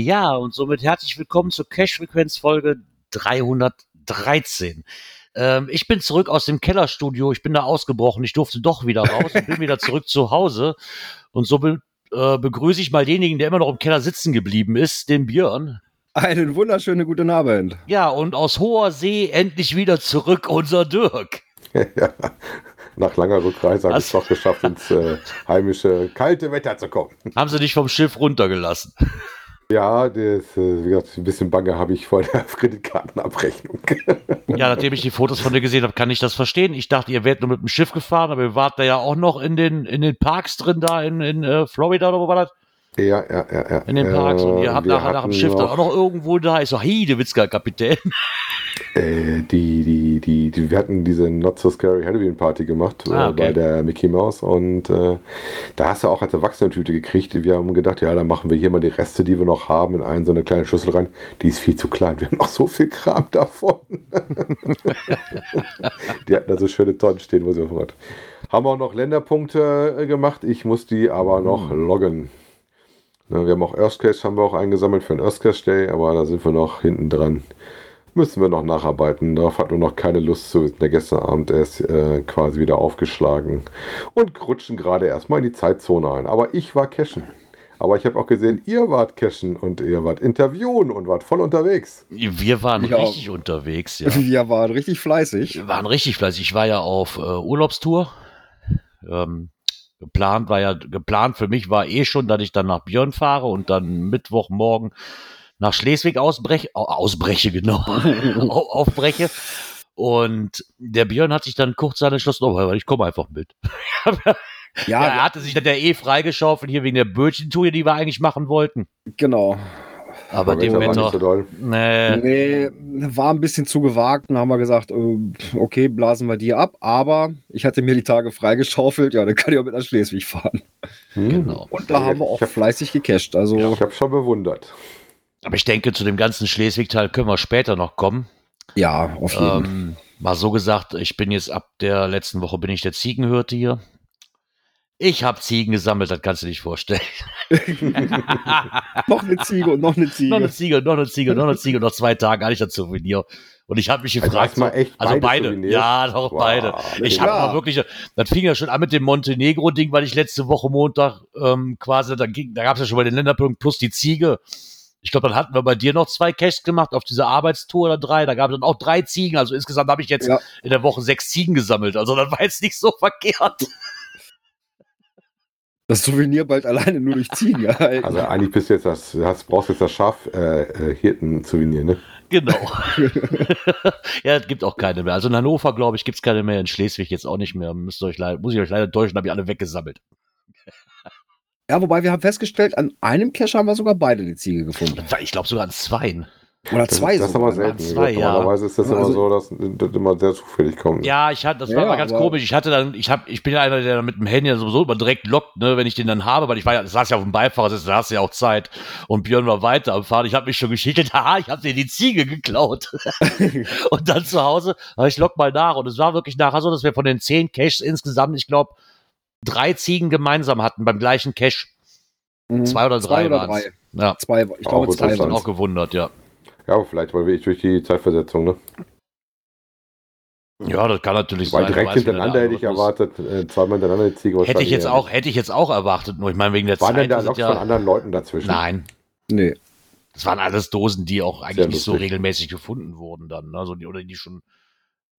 Ja, und somit herzlich willkommen zur Cash-Frequenz-Folge 313. Ähm, ich bin zurück aus dem Kellerstudio, ich bin da ausgebrochen, ich durfte doch wieder raus und bin wieder zurück zu Hause. Und so be äh, begrüße ich mal denjenigen, der immer noch im Keller sitzen geblieben ist, den Björn. Einen wunderschönen guten Abend. Ja, und aus hoher See endlich wieder zurück unser Dirk. ja, nach langer Rückreise habe ich es doch geschafft, ins äh, heimische kalte Wetter zu kommen. Haben sie dich vom Schiff runtergelassen? Ja, das, äh, wie gesagt, ein bisschen Bange habe ich vor der Kreditkartenabrechnung. ja, nachdem ich die Fotos von dir gesehen habe, kann ich das verstehen. Ich dachte, ihr wärt nur mit dem Schiff gefahren, aber ihr wart da ja auch noch in den, in den Parks drin, da in, in uh, Florida oder wo war das? Ja, ja, ja, ja. In den Parks. und ihr habt nachher nach dem Schiff dann auch noch irgendwo da. Ich so, hey, der Witzka, Kapitän. Äh, die, die, die, die, wir hatten diese Not So Scary Halloween Party gemacht ah, okay. äh, bei der Mickey Mouse und äh, da hast du auch als Erwachsene-Tüte gekriegt. Wir haben gedacht, ja, dann machen wir hier mal die Reste, die wir noch haben, in eine so eine kleine Schüssel rein. Die ist viel zu klein. Wir haben noch so viel Kram davon. die hatten da so schöne Tonnen stehen, wo sie auf hat. Haben auch noch Länderpunkte äh, gemacht. Ich muss die aber noch hm. loggen. Ne, wir haben auch Earth Cache haben wir auch eingesammelt für den Earth Cache Day, aber da sind wir noch hinten dran. Müssen wir noch nacharbeiten. Darauf hat nur noch keine Lust zu. Der gestern Abend ist äh, quasi wieder aufgeschlagen und rutschen gerade erstmal in die Zeitzone ein. Aber ich war cashen. Aber ich habe auch gesehen, ihr wart cashen und ihr wart interviewen und wart voll unterwegs. Wir waren ja. richtig unterwegs, ja. Wir waren richtig fleißig. Wir waren richtig fleißig. Ich war ja auf äh, Urlaubstour. Ähm, Geplant war ja, geplant für mich war eh schon, dass ich dann nach Björn fahre und dann Mittwochmorgen nach Schleswig ausbreche, ausbreche, genau, aufbreche. Und der Björn hat sich dann kurz entschlossen, oh, ich komme einfach mit. ja, er hatte sich dann der eh freigeschaufelt hier wegen der Bötchentour, die wir eigentlich machen wollten. Genau. Aber, dem Wetter. So nee. nee. war ein bisschen zu gewagt. Dann haben wir gesagt, äh, okay, blasen wir die ab. Aber ich hatte mir die Tage freigeschaufelt. Ja, dann kann ich auch mit nach Schleswig fahren. Hm. Genau. Und da haben wir auch hab, fleißig gecached. Also, ja, ich habe schon bewundert. Aber ich denke, zu dem ganzen Schleswig-Teil können wir später noch kommen. Ja, auf jeden Fall. Ähm, mal so gesagt, ich bin jetzt ab der letzten Woche bin ich der Ziegenhirte hier. Ich habe Ziegen gesammelt, das kannst du nicht vorstellen. noch eine Ziege und noch eine Ziege. noch eine Ziege, noch eine Ziege, noch eine Ziege, noch zwei Tage hatte ich das Souvenir. Und ich habe mich also gefragt, also, so, also beide, ja, doch wow, beide. Ich habe ja. wirklich, das fing ja schon an mit dem Montenegro-Ding, weil ich letzte Woche Montag ähm, quasi, da, ging, da gab es ja schon mal den Länderpunkt plus die Ziege. Ich glaube, dann hatten wir bei dir noch zwei Caches gemacht auf dieser Arbeitstour oder drei. Da gab es dann auch drei Ziegen. Also insgesamt habe ich jetzt ja. in der Woche sechs Ziegen gesammelt. Also das war jetzt nicht so verkehrt das Souvenir bald alleine nur durch Ziegen erhalten. Also eigentlich bist du jetzt das, hast, brauchst jetzt das Schaf äh, äh, Hirten-Souvenir, ne? Genau. ja, es gibt auch keine mehr. Also in Hannover, glaube ich, gibt es keine mehr. In Schleswig jetzt auch nicht mehr. Müsst euch leider, muss ich euch leider täuschen, habe ich alle weggesammelt. Ja, wobei wir haben festgestellt, an einem Cache haben wir sogar beide die Ziege gefunden. Ich glaube sogar an zweien. Oder zwei Das, das ist aber selten. Zwei, ja. Normalerweise ist das also, immer so, dass das immer sehr zufällig kommt. Ja, ich hatte, das war ja, mal ganz komisch. Ich hatte dann, ich hab, ich bin ja einer, der mit dem Handy sowieso immer direkt lockt, ne, wenn ich den dann habe, weil ich war ja, saß ja auf dem Beifahrersitz, da hast du ja auch Zeit. Und Björn war weiter am Fahren. Ich habe mich schon geschickelt, haha, ich habe dir die Ziege geklaut. und dann zu Hause, ich lock mal nach. Und es war wirklich nachher so, dass wir von den zehn Caches insgesamt, ich glaube, drei Ziegen gemeinsam hatten beim gleichen Cache. Mhm. Zwei oder drei waren es. Ja. Zwei, ich glaube, oh, zwei waren auch gewundert, ja. Ja, vielleicht weil wir durch die Zeitversetzung, ne? Ja, das kann natürlich Weil sein. direkt hintereinander hätte ich erwartet, äh, zweimal hintereinander die Ziege. Hätte ich jetzt auch, hätte ich jetzt auch erwartet, nur ich meine wegen der Waren Zeit. Waren denn da Loks ja, von anderen Leuten dazwischen? Nein. Nee. Das waren alles Dosen, die auch eigentlich nicht so regelmäßig gefunden wurden dann, also die, oder die schon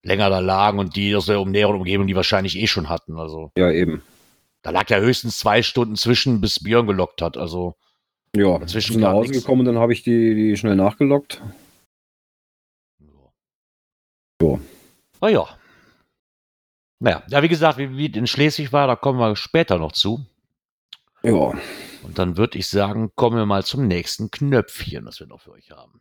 länger da lagen und die aus der näheren Umgebung, die wahrscheinlich eh schon hatten, also. Ja, eben. Da lag ja höchstens zwei Stunden zwischen, bis Björn gelockt hat, also. Ja, dazwischen bin nach Hause nix. gekommen, dann habe ich die, die schnell nachgelockt. Ja. Ah ja. Naja, ja, wie gesagt, wie, wie in Schleswig war, da kommen wir später noch zu. Ja. Und dann würde ich sagen, kommen wir mal zum nächsten Knöpfchen, das wir noch für euch haben.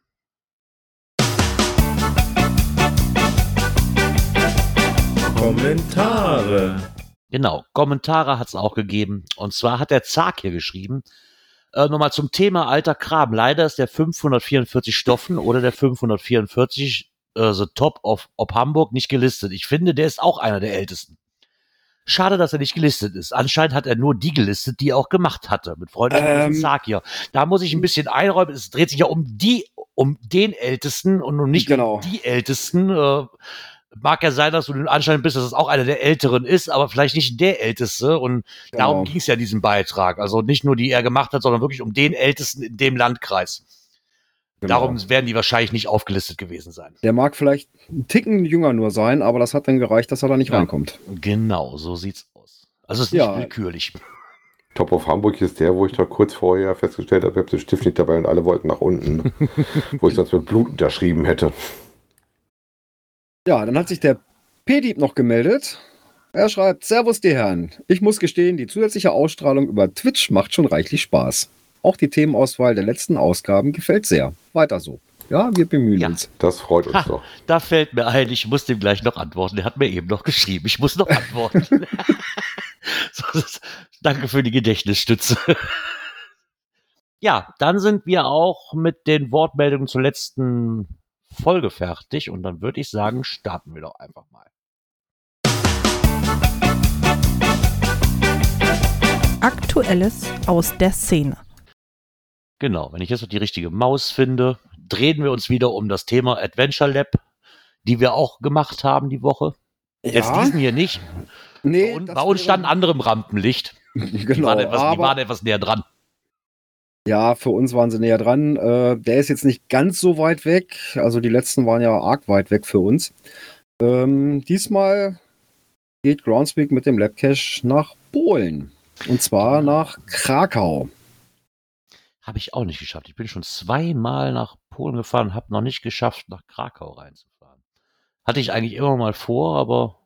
Kommentare. Genau, Kommentare hat es auch gegeben. Und zwar hat der Zag hier geschrieben, äh, nochmal zum Thema alter Kram. Leider ist der 544 Stoffen oder der 544 äh, The Top of, of Hamburg nicht gelistet. Ich finde, der ist auch einer der ältesten. Schade, dass er nicht gelistet ist. Anscheinend hat er nur die gelistet, die er auch gemacht hatte. Mit freundlichem Ähm. Zag hier. Da muss ich ein bisschen einräumen. Es dreht sich ja um die, um den Ältesten und nun nicht Genau. um die Ältesten. Äh, mag ja sein, dass du den Anschein bist, dass es auch einer der Älteren ist, aber vielleicht nicht der Älteste. Und darum Genau. ging es ja in diesem Beitrag. Also nicht nur die er gemacht hat, sondern wirklich um den Ältesten in dem Landkreis. Genau. Darum werden die wahrscheinlich nicht aufgelistet gewesen sein. Der mag vielleicht einen Ticken jünger nur sein, aber das hat dann gereicht, dass er da nicht Ja. reinkommt. Genau, so sieht's aus. Also es ist nicht Ja. willkürlich. Top of Hamburg ist der, wo ich doch kurz vorher festgestellt habe, ich habe den Stift nicht dabei und alle wollten nach unten. Wo ich sonst mit Blut unterschrieben hätte. Ja, dann hat sich der P-Dieb noch gemeldet. Er schreibt, Servus die Herren. Ich muss gestehen, die zusätzliche Ausstrahlung über Twitch macht schon reichlich Spaß. Auch die Themenauswahl der letzten Ausgaben gefällt sehr. Weiter so. Ja, wir bemühen Ja. uns. Das freut uns Ha. doch. Da fällt mir ein, ich muss dem gleich noch antworten. Der hat mir eben noch geschrieben. Ich muss noch antworten. so, das, danke für die Gedächtnisstütze. ja, dann sind wir auch mit den Wortmeldungen zur letzten Folge fertig und dann würde ich sagen, starten wir doch einfach mal. Aktuelles aus der Szene. Genau, wenn ich jetzt noch die richtige Maus finde, drehen wir uns wieder um das Thema Adventure Lab, die wir auch gemacht haben die Woche. Jetzt diesen hier nicht. nee, Bei uns, bei uns stand ein anderem Rampenlicht. Die, genau, waren etwas, die aber waren etwas näher dran. Ja, für uns waren sie näher dran. Äh, der ist jetzt nicht ganz so weit weg. Also die letzten waren ja arg weit weg für uns. Ähm, diesmal geht Groundspeak mit dem Labcache nach Polen. Und zwar nach Krakau. Habe ich auch nicht geschafft. Ich bin schon zweimal nach Polen gefahren, habe noch nicht geschafft, nach Krakau reinzufahren. Hatte ich eigentlich immer mal vor, aber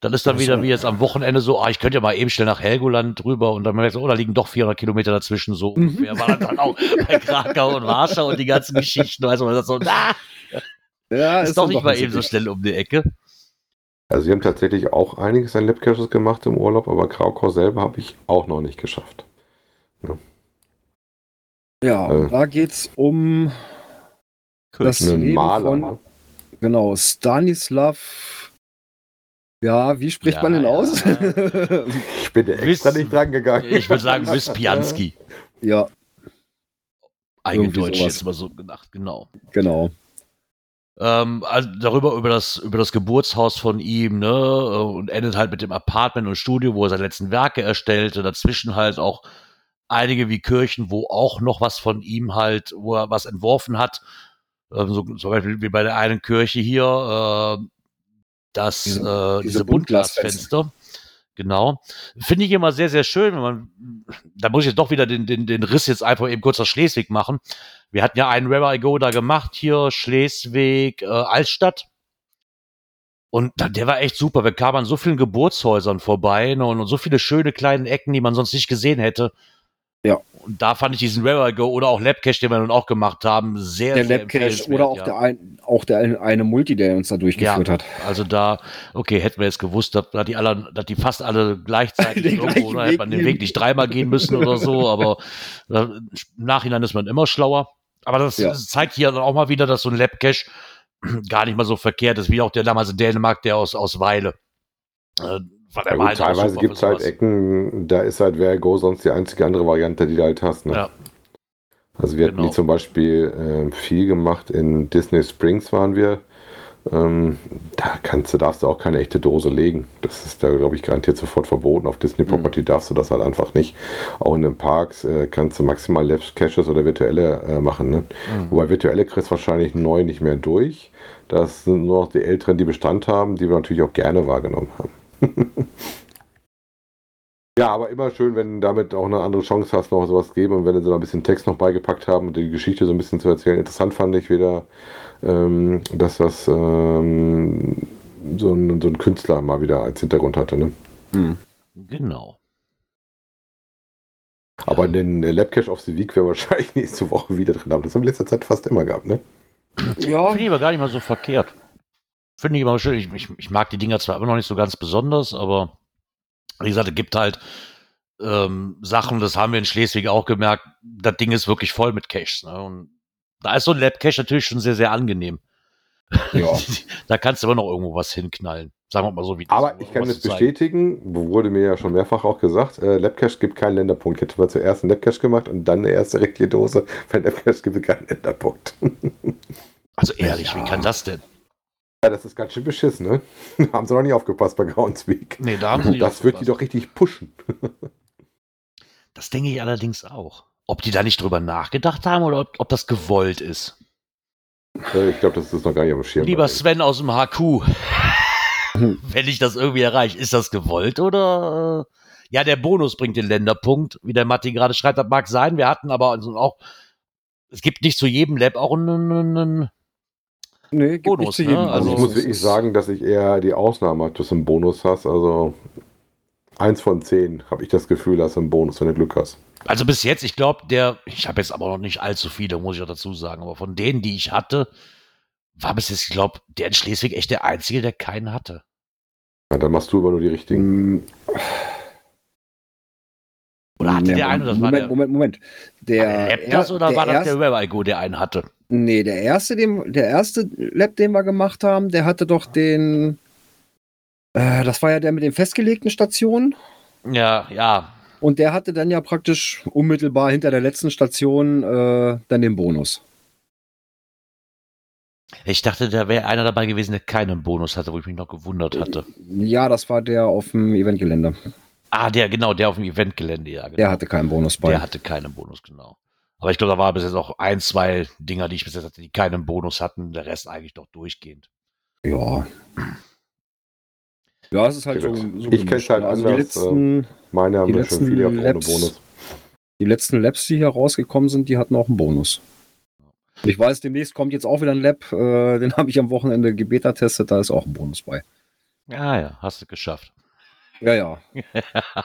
dann ist dann Ach wieder so. wie jetzt am Wochenende so, ah, ich könnte ja mal eben schnell nach Helgoland drüber und dann merkst du, oh, da liegen doch 400 Kilometer dazwischen so Mhm. ungefähr. War dann, dann auch bei Krakau und Warschau und die ganzen Geschichten, weißt du, man sagt so, na, Ja, ist, doch dann nicht mal eben so schnell um die Ecke. Also wir haben tatsächlich auch einiges an Labcaches gemacht im Urlaub, aber Krakau selber habe ich auch noch nicht geschafft. Ja, Äh. da geht's um das Leben Maler. von, ne? genau, Stanislav. Ja, wie spricht Ja, man denn ja. aus? Ich bin extra Wiss- nicht dran gegangen. Ich würde sagen, Wyspianski. ja, Eingedeutscht sowas. jetzt mal so gedacht, genau. genau. Ähm, also darüber über das über das Geburtshaus von ihm, ne, und endet halt mit dem Apartment und Studio, wo er seine letzten Werke erstellte. Dazwischen halt auch einige wie Kirchen, wo auch noch was von ihm halt, wo er was entworfen hat. Ähm, so, zum Beispiel wie bei der einen Kirche hier, äh, das Diese- äh, diese, diese Buntglasfenster. Genau. Finde ich immer sehr, sehr schön, wenn man, da muss ich jetzt doch wieder den, den, den Riss jetzt einfach eben kurz nach Schleswig machen. Wir hatten ja einen Where I Go da gemacht, hier Schleswig, äh, Altstadt. Und der war echt super. Wir kamen an so vielen Geburtshäusern vorbei ne, und, und so viele schöne kleine Ecken, die man sonst nicht gesehen hätte. Ja. Und da fand ich diesen I Go oder auch Labcache, den wir nun auch gemacht haben, sehr, Der sehr Labcache oder auch, ja. der ein, auch der ein- eine Multi, der uns da durchgeführt hat. Also da, okay, hätten wir jetzt gewusst, dass, dass die alle, dass die fast alle gleichzeitig Den irgendwo, oder hätte man den. Weg nicht dreimal gehen müssen oder so, aber äh, im Nachhinein ist man immer schlauer. Aber das, Ja. zeigt hier dann auch mal wieder, dass so ein Labcache gar nicht mal so verkehrt ist, wie auch der damals in Dänemark, der aus, aus Weile. Der Ja, gut, teilweise gibt es halt. Ecken, da ist halt Where Go sonst die einzige andere Variante, die du halt hast. Ne? Ja. Also wir hatten Genau. die zum Beispiel äh, viel gemacht, in Disney Springs waren wir. Ähm, da kannst du, darfst du auch keine echte Dose legen. Das ist da, glaube ich, garantiert sofort verboten. Auf Mhm. Disney Property darfst du das halt einfach nicht. Auch in den Parks äh, kannst du maximal Left Caches oder virtuelle äh, machen. Ne? Mhm. Wobei virtuelle kriegst du wahrscheinlich neu nicht mehr durch. Das sind nur noch die Älteren, die Bestand haben, die wir natürlich auch gerne wahrgenommen haben. ja, aber immer schön, wenn du damit auch eine andere Chance hast, noch sowas geben und wenn sie da ein bisschen Text noch beigepackt haben und die Geschichte so ein bisschen zu erzählen. Interessant fand ich wieder, ähm, dass das ähm, so ein, so ein Künstler mal wieder als Hintergrund hatte. Ne? Hm. Genau. Aber den äh, Labcache auf the Week wäre wahrscheinlich nächste Woche wieder drin. Aber das haben wir in letzter Zeit fast immer gehabt, ne? Ja, Finde ich aber gar nicht mal so verkehrt. Finde ich immer schön. Ich, ich, ich mag die Dinger zwar immer noch nicht so ganz besonders, aber wie gesagt, es gibt halt ähm, Sachen, das haben wir in Schleswig auch gemerkt, das Ding ist wirklich voll mit Caches. Ne? Und da ist so ein Lab-Cache natürlich schon sehr, sehr angenehm. ja. da kannst du aber noch irgendwo was hinknallen. Sagen wir mal so, wie das Aber ich kann das bestätigen, wurde mir ja schon mehrfach auch gesagt, äh, Labcache gibt keinen Länderpunkt. Ich hätte mal zuerst einen Labcache gemacht und dann eine erste richtige Dose. Bei Labcache gibt es keinen Länderpunkt. Also ehrlich, Ja. wie kann das denn? Ja, das ist ganz schön beschissen, ne? haben sie noch nicht aufgepasst bei Groundspeak. Nee, da haben sie nicht Das wird die aufgepasst. doch richtig pushen. Das denke ich allerdings auch. Ob die da nicht drüber nachgedacht haben oder ob, ob das gewollt ist. Äh, Ich glaube, das ist noch gar nicht am Schirm. Lieber Sven aus dem HQ, wenn ich das irgendwie erreiche, ist das gewollt oder? äh, Ja, der Bonus bringt den Länderpunkt, wie der Matti gerade schreibt, das mag sein. Wir hatten aber also auch, es gibt nicht zu jedem Lab auch einen, einen Nee, gibt Bonus, nicht zu ne? Also Also ich muss wirklich sagen, dass ich eher die Ausnahme habe, dass du einen Bonus hast. Also eins von zehn habe ich das Gefühl, dass du einen Bonus, wenn du Glück hast. Also bis jetzt, ich glaube, der, ich habe jetzt aber noch nicht allzu viele, muss ich auch dazu sagen, aber von denen, die ich hatte, war bis jetzt, ich glaube, der in Schleswig echt der Einzige, der keinen hatte. Ja, dann machst du aber nur die richtigen. Mm, Oder hatte nee, der eine, das war Moment, der, Moment, Moment. Der, war der Lab das er- oder der war das erste- der Webigo, der einen hatte? Nee, der erste, den, der erste Lab, den wir gemacht haben, der hatte doch den. Äh, das war ja der mit den festgelegten Stationen. Ja, ja. Und der hatte dann ja praktisch unmittelbar hinter der letzten Station äh, dann den Bonus. Ich dachte, da wäre einer dabei gewesen, der keinen Bonus hatte, wo ich mich noch gewundert hatte. Ja, das war der auf dem Eventgelände. Ah, der, genau, der auf dem Eventgelände, ja, genau. Der hatte keinen Bonus bei. Der hatte keinen Bonus, genau. Aber ich glaube, da war bis jetzt auch ein, zwei Dinger, die ich bis jetzt hatte, die keinen Bonus hatten, der Rest eigentlich doch durchgehend. Ja. Ja, es ist halt so. Ich so kenn's gemischt, halt ne? also die anders, letzten, Meine haben Die ja schon letzten viele gehabt ohne Labs- Bonus. die letzten Labs, die hier rausgekommen sind, die hatten auch einen Bonus. Ich weiß, demnächst kommt jetzt auch wieder ein Lab, äh, den habe ich am Wochenende gebeta-testet, da ist auch ein Bonus bei. Ja, ja, hast du geschafft. Ja, ja.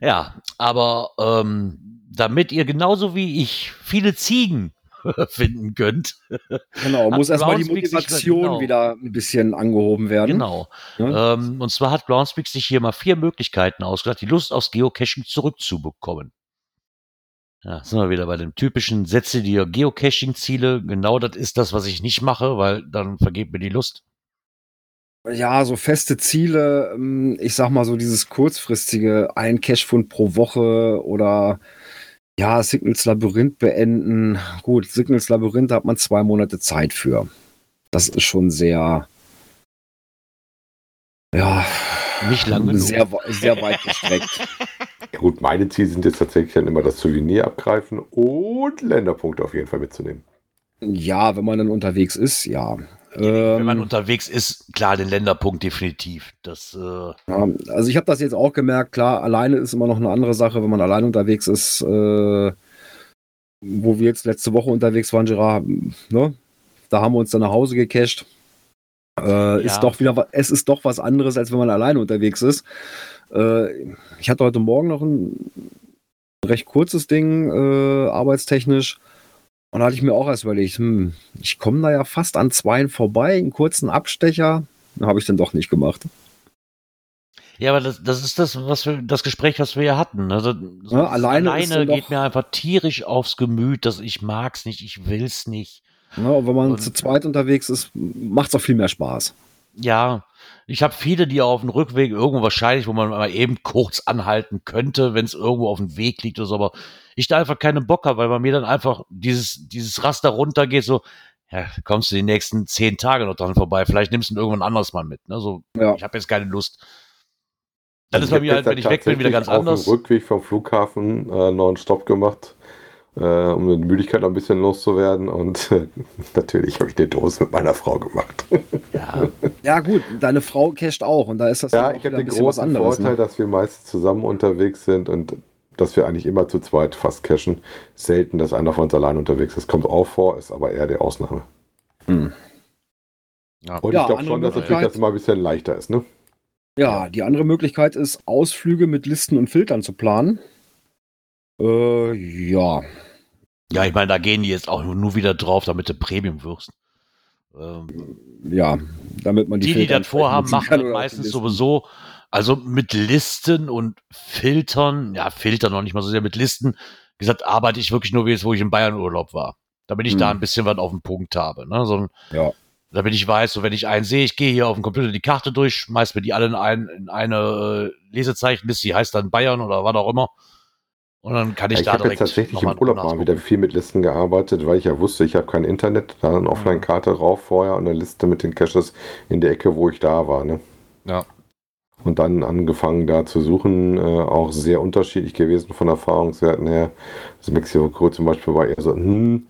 Ja, aber ähm, damit ihr genauso wie ich viele Ziegen finden könnt, Genau, muss erstmal die Motivation genau. wieder ein bisschen angehoben werden. genau. Ja? Ähm, und zwar hat Groundspeak sich hier mal vier Möglichkeiten ausgedacht, die Lust aufs Geocaching zurückzubekommen. Ja, sind wir wieder bei dem typischen Setze dir Geocaching-Ziele. Genau das ist das, was ich nicht mache, weil dann vergeht mir die Lust. Ja, so feste Ziele, ähm, ich sag mal so dieses kurzfristige, ein Cashfund pro Woche oder ja, Signals Labyrinth beenden. Gut, Signals Labyrinth hat man zwei Monate Zeit für. Das ist schon sehr, ja, Nicht lang genug. sehr, sehr weit gestreckt. Ja, gut, meine Ziele sind jetzt tatsächlich dann immer das Souvenir abgreifen und Länderpunkte auf jeden Fall mitzunehmen. ja, wenn man dann unterwegs ist, ja. Wenn man Ähm, unterwegs ist, klar, den Länderpunkt definitiv. Das, äh, Ja, also ich habe das jetzt auch gemerkt, klar, alleine ist immer noch eine andere Sache, wenn man alleine unterwegs ist, äh, wo wir jetzt letzte Woche unterwegs waren, Gerard, ne? Da haben wir uns dann nach Hause gecached. Äh, Ja. ist doch wieder, es ist doch was anderes, als wenn man alleine unterwegs ist. Äh, ich hatte heute Morgen noch ein recht kurzes Ding, äh, arbeitstechnisch. Und da hatte ich mir auch erst überlegt, hm, ich komme da ja fast an zweien vorbei, einen kurzen Abstecher. Habe ich dann doch nicht gemacht. ja, aber das, das ist das, was wir, das Gespräch, was wir ja hatten. Also, so Ja, alleine dann geht mir einfach tierisch aufs Gemüt, dass ich mag's nicht, ich will's nicht. Ja, und wenn man Und- zu zweit unterwegs ist, macht es auch viel mehr Spaß. Ja, ich habe viele, die auf dem Rückweg irgendwo wahrscheinlich, wo man mal eben kurz anhalten könnte, wenn es irgendwo auf dem Weg liegt oder so, aber ich da einfach keinen Bock habe, weil bei mir dann einfach dieses, dieses Raster runtergeht, so, ja, kommst du die nächsten zehn Tage noch dran vorbei, vielleicht nimmst du ihn irgendwann anders mal mit. Ne? So, Ja. ich habe jetzt keine Lust. Dann Also ist bei mir halt, wenn ich weg bin, wieder ganz anders. Auf dem Rückweg vom Flughafen äh, einen neuen Stopp gemacht, äh, um die Müdigkeit noch ein bisschen loszuwerden. Und äh, natürlich habe ich eine Dose mit meiner Frau gemacht. Ja, Ja, gut, deine Frau casht auch und da ist das ja, auch ich habe den großen anderes. Vorteil, Ne? dass wir meist zusammen unterwegs sind und dass wir eigentlich immer zu zweit fast cashen. Selten, dass einer von uns allein unterwegs ist. Kommt auch vor, ist aber eher die Ausnahme. Hm. Ja. Und Ja, ich glaube schon, dass natürlich das immer ein bisschen leichter ist, ne? Ja, die andere Möglichkeit ist, Ausflüge mit Listen und Filtern zu planen. Äh, ja. Ja, ich meine, da gehen die jetzt auch nur wieder drauf, damit du Premium wirst. Ähm, Ja, damit man die die, die das vorhaben, machen das meistens sowieso. Also mit Listen und Filtern, ja, Filtern noch nicht mal so sehr mit Listen. Wie gesagt, arbeite ich wirklich nur wie jetzt, wo ich in Bayern Urlaub war. Damit ich da Hm. ein bisschen was auf den Punkt habe. Ne? So Ja. damit ich weiß, so wenn ich einen sehe, ich gehe hier auf dem Computer die Karte durch, schmeiß mir die alle in, ein, in eine äh, Lesezeichenliste, die heißt dann Bayern oder was auch immer. Und dann kann ich Ich da habe jetzt direkt tatsächlich im Urlaub mal wieder viel mit Listen gearbeitet, weil ich ja wusste, ich habe kein Internet, da eine Offline-Karte drauf vorher und eine Liste mit den Caches in der Ecke, wo ich da war. Ne? Ja. Und dann angefangen da zu suchen, äh, auch sehr unterschiedlich gewesen von Erfahrungswerten her. Also Mexico Crew zum Beispiel war eher so, hm,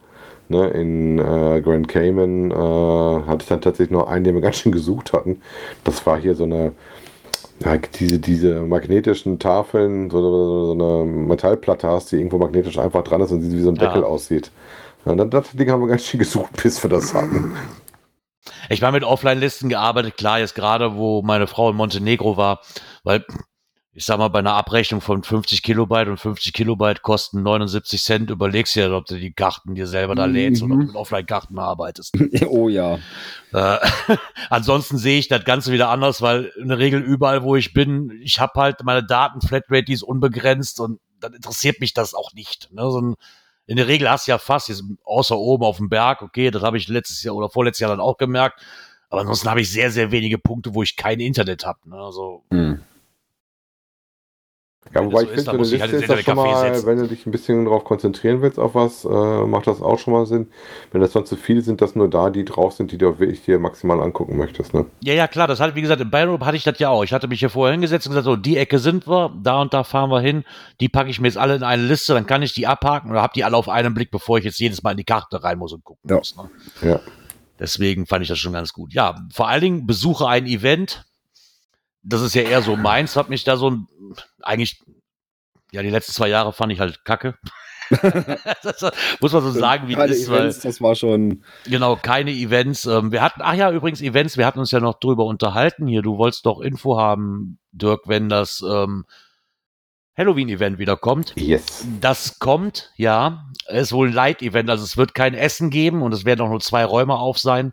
ne, in äh, Grand Cayman äh, hatte ich dann tatsächlich nur einen, den wir ganz schön gesucht hatten. Das war hier so eine, ja, diese, diese magnetischen Tafeln, so, so, so eine Metallplatte hast, die irgendwo magnetisch einfach dran ist und die wie so ein Ja. Deckel aussieht. Ja, das, Ding haben wir ganz schön gesucht, bis wir das hatten. Ich habe mit Offline-Listen gearbeitet, klar, jetzt gerade, wo meine Frau in Montenegro war, weil ich sag mal, bei einer Abrechnung von 50 Kilobyte und 50 Kilobyte kosten 79 Cent, überlegst du ja, ob du die Karten dir selber da lädst oder ob Mhm. du mit Offline-Karten arbeitest. oh ja. Äh, ansonsten sehe ich das Ganze wieder anders, weil in der Regel überall, wo ich bin, ich habe halt meine Daten, Flatrate, die ist unbegrenzt und dann interessiert mich das auch nicht. Ne? So ein, in der Regel hast du ja fast, jetzt außer oben auf dem Berg, okay, das habe ich letztes Jahr oder vorletztes Jahr dann auch gemerkt, aber ansonsten habe ich sehr, sehr wenige Punkte, wo ich kein Internet habe. Ne? Also, Hm. Ja, Wenn wobei ich finde, so dann eine Liste halt ist das schon mal, setzen. wenn du dich ein bisschen darauf konzentrieren willst auf was, äh, macht das auch schon mal Sinn. Wenn das sonst zu viel sind, dass nur da die drauf sind, die du wirklich dir maximal angucken möchtest. Ne? ja, ja, klar, das hatte, wie gesagt, in Bayern hatte ich das ja auch. Ich hatte mich hier vorher hingesetzt und gesagt, so, die Ecke sind wir, da und da fahren wir hin, die packe ich mir jetzt alle in eine Liste, dann kann ich die abhaken oder habe die alle auf einen Blick, bevor ich jetzt jedes Mal in die Karte rein muss und gucken Ja. muss. Ne? Ja. Deswegen fand ich das schon ganz gut. Ja, vor allen Dingen besuche ein Event. Das ist ja eher so meins, hat mich da so ein, eigentlich, ja, die letzten zwei Jahre fand ich halt kacke. das muss man so sagen, wie Keine ist, weil, Events, das war schon. genau, keine Events. Ähm, wir hatten, ach ja, übrigens Events, wir hatten uns ja noch drüber unterhalten hier. Du wolltest doch Info haben, Dirk, wenn das ähm, Halloween-Event wieder kommt. Yes. Das kommt, ja. Es ist wohl ein Light-Event, also es wird kein Essen geben und es werden auch nur zwei Räume auf sein.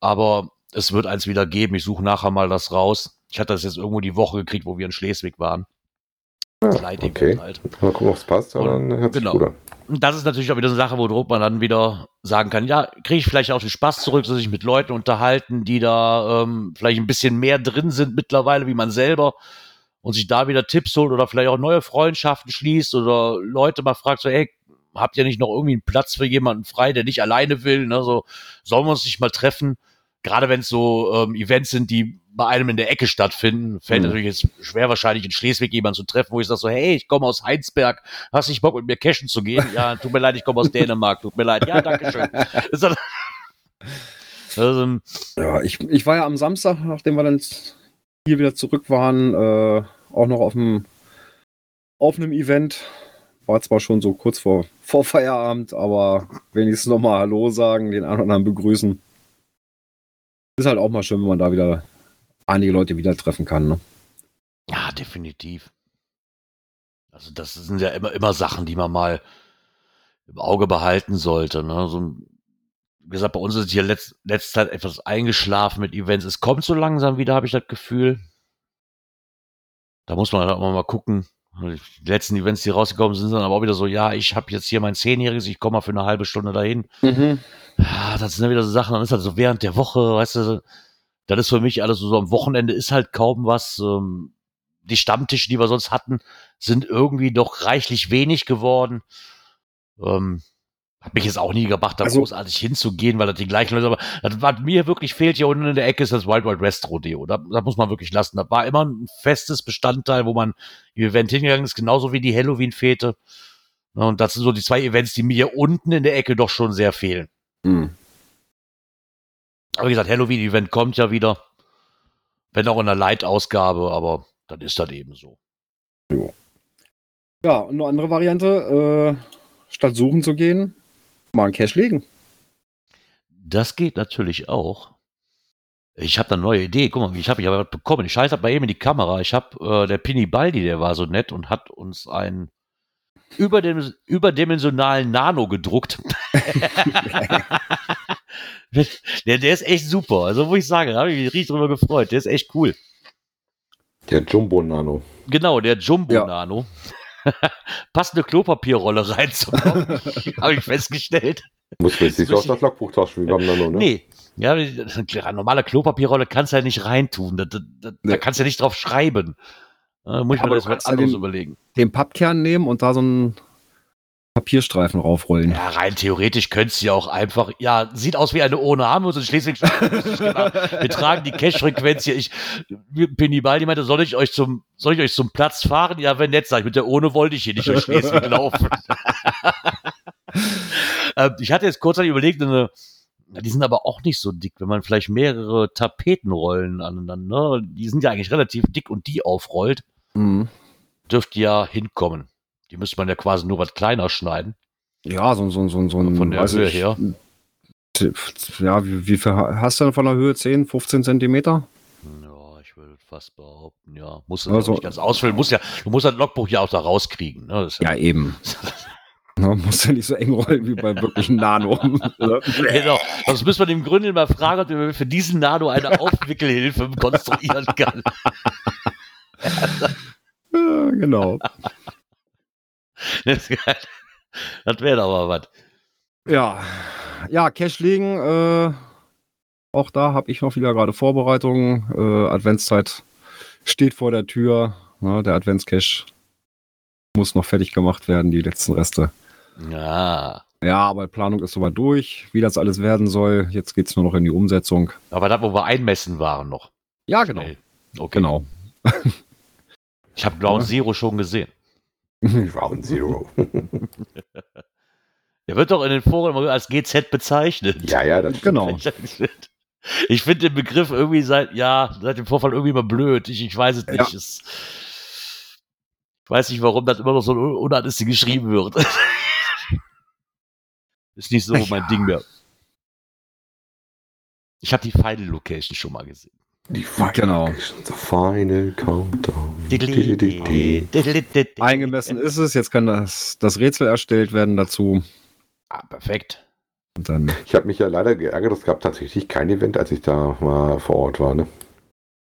Aber es wird eins wieder geben. Ich suche nachher mal das raus. Ich hatte das jetzt irgendwo die Woche gekriegt, wo wir in Schleswig waren. Das Light-Event okay. halt. Mal gucken, ob es passt, aber Und- dann hört genau. gut an. Und das ist natürlich auch wieder so eine Sache, wo man dann wieder sagen kann, ja, kriege ich vielleicht auch den Spaß zurück, so sich mit Leuten unterhalten, die da ähm, vielleicht ein bisschen mehr drin sind mittlerweile wie man selber und sich da wieder Tipps holt oder vielleicht auch neue Freundschaften schließt oder Leute mal fragt, so, ey, habt ihr nicht noch irgendwie einen Platz für jemanden frei, der nicht alleine will? Ne? So, sollen wir uns nicht mal treffen? Gerade wenn es so ähm, Events sind, die bei einem in der Ecke stattfinden, fällt Mhm. natürlich jetzt schwer wahrscheinlich in Schleswig jemanden zu treffen, wo ich sage so, hey, ich komme aus Heinsberg, hast nicht Bock mit mir cashen zu gehen? Ja, tut mir leid, ich komme aus Dänemark, tut mir leid. Ja, danke schön. Dann- also, Ja, ich, ich war ja am Samstag, nachdem wir dann hier wieder zurück waren, äh, auch noch auf einem auf einem Event. War zwar schon so kurz vor, vor Feierabend, aber wenigstens nochmal Hallo sagen, den einen oder anderen begrüßen. Ist halt auch mal schön, wenn man da wieder einige Leute wieder treffen kann. Ne? Ja, definitiv. Also das sind ja immer, immer Sachen, die man mal im Auge behalten sollte. Ne? So, wie gesagt, bei uns ist hier letzt, letzte Zeit etwas eingeschlafen mit Events. Es kommt so langsam wieder, habe ich das Gefühl. Da muss man halt auch mal gucken. Die letzten Events, die rausgekommen sind, sind dann aber auch wieder so, ja, ich habe jetzt hier mein Zehnjähriges, ich komme mal für eine halbe Stunde dahin. Ja, das sind ja wieder so Sachen, dann ist halt so während der Woche, weißt du, das ist für mich alles so, so am Wochenende ist halt kaum was. Ähm, die Stammtische, die wir sonst hatten, sind irgendwie doch reichlich wenig geworden. Ähm, hat mich jetzt auch nie gebracht, da Also- großartig hinzugehen, weil das die gleichen Leute, aber das, was mir wirklich fehlt hier unten in der Ecke, ist das Wild Wild West Rodeo. Da, da muss man wirklich lassen. Das war immer ein festes Bestandteil, wo man im Event hingegangen ist, genauso wie die Halloween-Fete. Ja, Und das sind so die zwei Events, die mir hier unten in der Ecke doch schon sehr fehlen. Hm. Aber wie gesagt, Halloween-Event kommt ja wieder. Wenn auch in einer Light-Ausgabe, aber dann ist das eben so. Ja, und eine andere Variante, äh, statt suchen zu gehen, mal einen Cache legen. Das geht natürlich auch. Ich habe eine neue Idee. Guck mal, ich habe ich hab was bekommen. Ich schalte mal eben in die Kamera. Ich habe äh, der Pini Baldi, der war so nett und hat uns einen überdim überdimensionalen Nano gedruckt. der, der ist echt super. Also, wo ich sage, da habe ich mich richtig drüber gefreut. Der ist echt cool. Der Jumbo Nano. Genau, der Jumbo Ja. Nano. Passt eine Klopapierrolle rein zum habe ich festgestellt. Muss man jetzt nicht so aus das Logbuch tauschen wie beim Nano, ne? Nee. Ja, eine normale Klopapierrolle kannst du ja nicht reintun. Da, da, da, Nee. kannst du ja nicht drauf schreiben. Da muss ich Aber mir das was ja anderes den- überlegen. Den Pappkern nehmen und da so einen Papierstreifen raufrollen. Ja, rein theoretisch könntest du ja auch einfach, ja, sieht aus wie eine ohne haben wir uns in schleswig Wir tragen die Cash-Frequenz hier. Ich, Penny Baldi meinte, soll ich euch zum, soll ich euch zum Platz fahren? Ja, wenn nett, sag ich, mit der ohne wollte ich hier nicht durch Schleswig laufen. ähm, ich hatte jetzt kurz überlegt, eine, die sind aber auch nicht so dick, wenn man vielleicht mehrere Tapetenrollen aneinander, die sind ja eigentlich relativ dick und die aufrollt, Mhm. dürfte ja hinkommen. Die müsste man ja quasi nur was kleiner schneiden. Ja, so, so, so, so ein. Von der Höhe ich, her. Ja, wie, wie viel hast du denn von der Höhe? 10, 15 Zentimeter? Ja, ich würde fast behaupten, ja. Muss Also- nicht ganz ausfüllen. Muss ja, du musst das Logbuch ja auch da rauskriegen. Ne? Das ist Ja, eben. Na, muss ja nicht so eng rollen wie bei wirklichen Nano. genau. Sonst müssen wir dem Gründel mal fragen, ob wir für diesen Nano eine Aufwickelhilfe konstruieren kann. Ja, genau. Das, wäre doch mal was. Ja, ja, Cash liegen. Äh, auch da habe ich noch wieder gerade Vorbereitungen. Äh, Adventszeit steht vor der Tür. Ne, der Adventscash muss noch fertig gemacht werden, die letzten Reste. Ja. Ja, aber Planung ist soweit durch, wie das alles werden soll. Jetzt geht's nur noch in die Umsetzung. Aber da, wo wir einmessen waren noch. Ja, genau. Okay. Genau. Ich habe Ground Ja. Zero schon gesehen. Round Zero. Der wird doch in den Foren immer als GZ bezeichnet. ja, ja, das Genau. Ich finde den Begriff irgendwie seit, ja, seit dem Vorfall irgendwie immer blöd. Ich, ich weiß es nicht. Ja. Es, ich weiß nicht, warum das immer noch so un- unartistig geschrieben wird. Ist nicht so mein Ding mehr. Ich habe die Final Location schon mal gesehen. Die Final, Genau. The Final Countdown. Eingemessen ist es. Jetzt kann das, das Rätsel erstellt werden dazu. Ah, perfekt. Und dann. Ich habe mich ja leider geärgert, es gab tatsächlich kein Event, als ich da mal vor Ort war. Ne?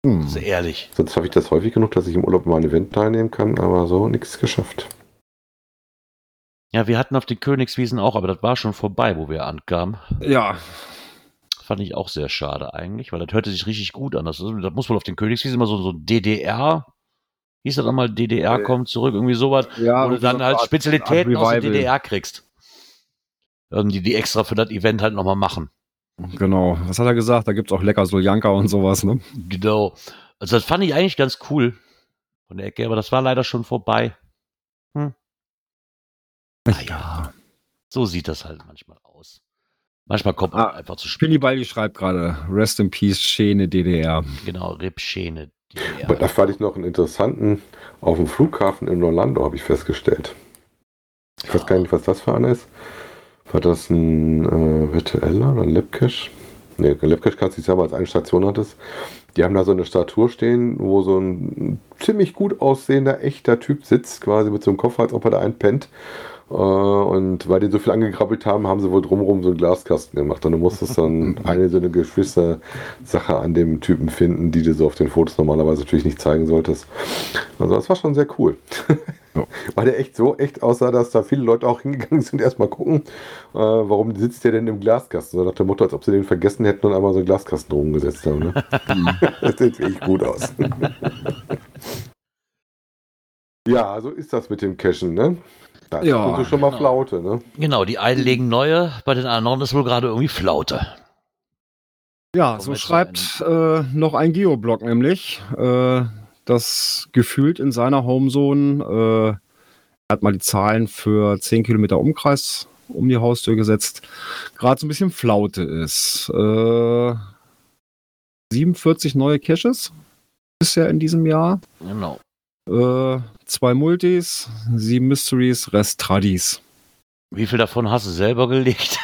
Hm. Also ehrlich. Sonst habe ich das häufig genug, dass ich im Urlaub mal ein Event teilnehmen kann, aber so nichts geschafft. Ja, wir hatten auf den Königswiesen auch, aber das war schon vorbei, wo wir ankamen. Ja, Fand ich auch sehr schade eigentlich, weil das hörte sich richtig gut an. Das, das muss wohl auf den Königswiesen immer so, so DDR, hieß das einmal, DDR Äh, kommt zurück, irgendwie sowas, ja. wo du dann halt Spezialitäten aus der. DDR kriegst. Die, die extra für das Event halt nochmal machen. Genau. Was hat er gesagt? Da gibt's auch lecker Soljanka und sowas, ne? Genau. Also das fand ich eigentlich ganz cool von der Ecke, aber das war leider schon vorbei. Hm. Naja, so sieht das halt manchmal aus. Manchmal kommt man Ah, einfach zu spät. Spilly Baldi schreibt gerade, Rest in Peace, Schäne DDR. Genau, Rippschäne. Aber da fand ich noch einen interessanten, auf dem Flughafen in Orlando habe ich festgestellt. Ich weiß gar nicht, was das für einer ist. War das ein äh, virtueller oder ein Labcache? Ne, ein Labcache kannst du nicht sagen, weil es eine Station hattest. Die haben da so eine Statue stehen, wo so ein ziemlich gut aussehender, echter Typ sitzt, quasi mit so einem Kopf, als ob er da einpennt. Äh, und weil die so viel angekrabbelt haben, haben sie wohl drumherum so einen Glaskasten gemacht. Und du musstest dann eine so eine gewisse Sache an dem Typen finden, die du so auf den Fotos normalerweise natürlich nicht zeigen solltest. Also das war schon sehr cool. Ja. Weil der echt so echt aussah, dass da viele Leute auch hingegangen sind, erstmal gucken, äh, warum sitzt der denn im Glaskasten? So nach dem Motto, als ob sie den vergessen hätten und einmal so einen Glaskasten rumgesetzt haben. Ne? das sieht wirklich gut aus. ja, so ist das mit dem Cashen, ne? Da Ja, ist schon mal genau. Flaute, ne? Genau, die einen legen neue, bei den anderen ist wohl gerade irgendwie Flaute. Ja, Kommen so schreibt äh, noch ein Geoblog nämlich, äh, das gefühlt in seiner Homezone, äh, er hat mal die Zahlen für 10 Kilometer Umkreis um die Haustür gesetzt, gerade so ein bisschen Flaute ist. Äh, 47 neue Caches bisher in diesem Jahr. Genau. Äh, zwei Multis, sieben Mysteries, Rest Tradis. Wie viel davon hast du selber gelegt?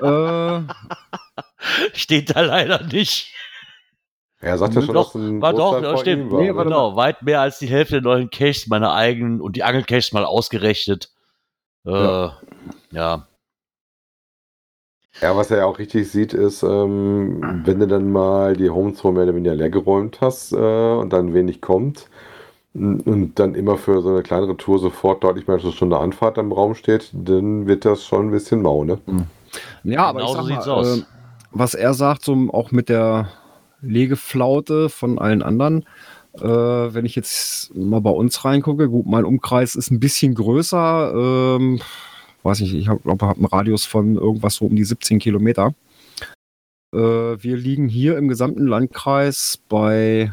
äh, steht da leider nicht. Er sagt ja schon, doch, dass ein war doch, steht, ihm war, nee, ne? genau, weit mehr als die Hälfte der neuen Caches, meine eigenen und die Angelcaches mal ausgerechnet. Äh, Ja. ja. Ja, was er ja auch richtig sieht, ist, ähm, wenn du dann mal die Homezone mehr oder weniger leer geräumt hast äh, und dann wenig kommt und dann immer für so eine kleinere Tour sofort deutlich mehr als eine Stunde Anfahrt im Raum steht, dann wird das schon ein bisschen mau, ne? Ja, aber Genau ich so sieht's mal, aus. äh, was er sagt, so auch mit der Legeflaute von allen anderen, äh, wenn ich jetzt mal bei uns reingucke, gut, mein Umkreis ist ein bisschen größer, ähm, weiß nicht, ich glaube, ich habe einen Radius von irgendwas so um die 17 Kilometer. Äh, wir liegen hier im gesamten Landkreis bei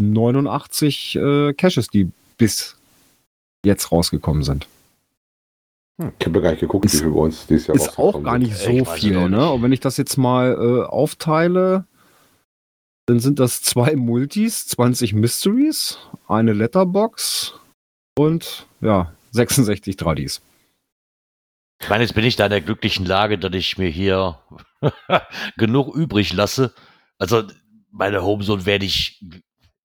89 äh, Caches, die bis jetzt rausgekommen sind. Ich habe ja gar nicht geguckt, wie Ist- viel bei uns dieses Jahr Ist auch gar sind. nicht so viel, ne? Und wenn ich das jetzt mal äh, aufteile, dann sind das zwei Multis, 20 Mysteries, eine Letterbox und ja, 66 Tradis. Ich meine, jetzt bin ich da in der glücklichen Lage, dass ich mir hier genug übrig lasse. Also, meine Homezone werde ich.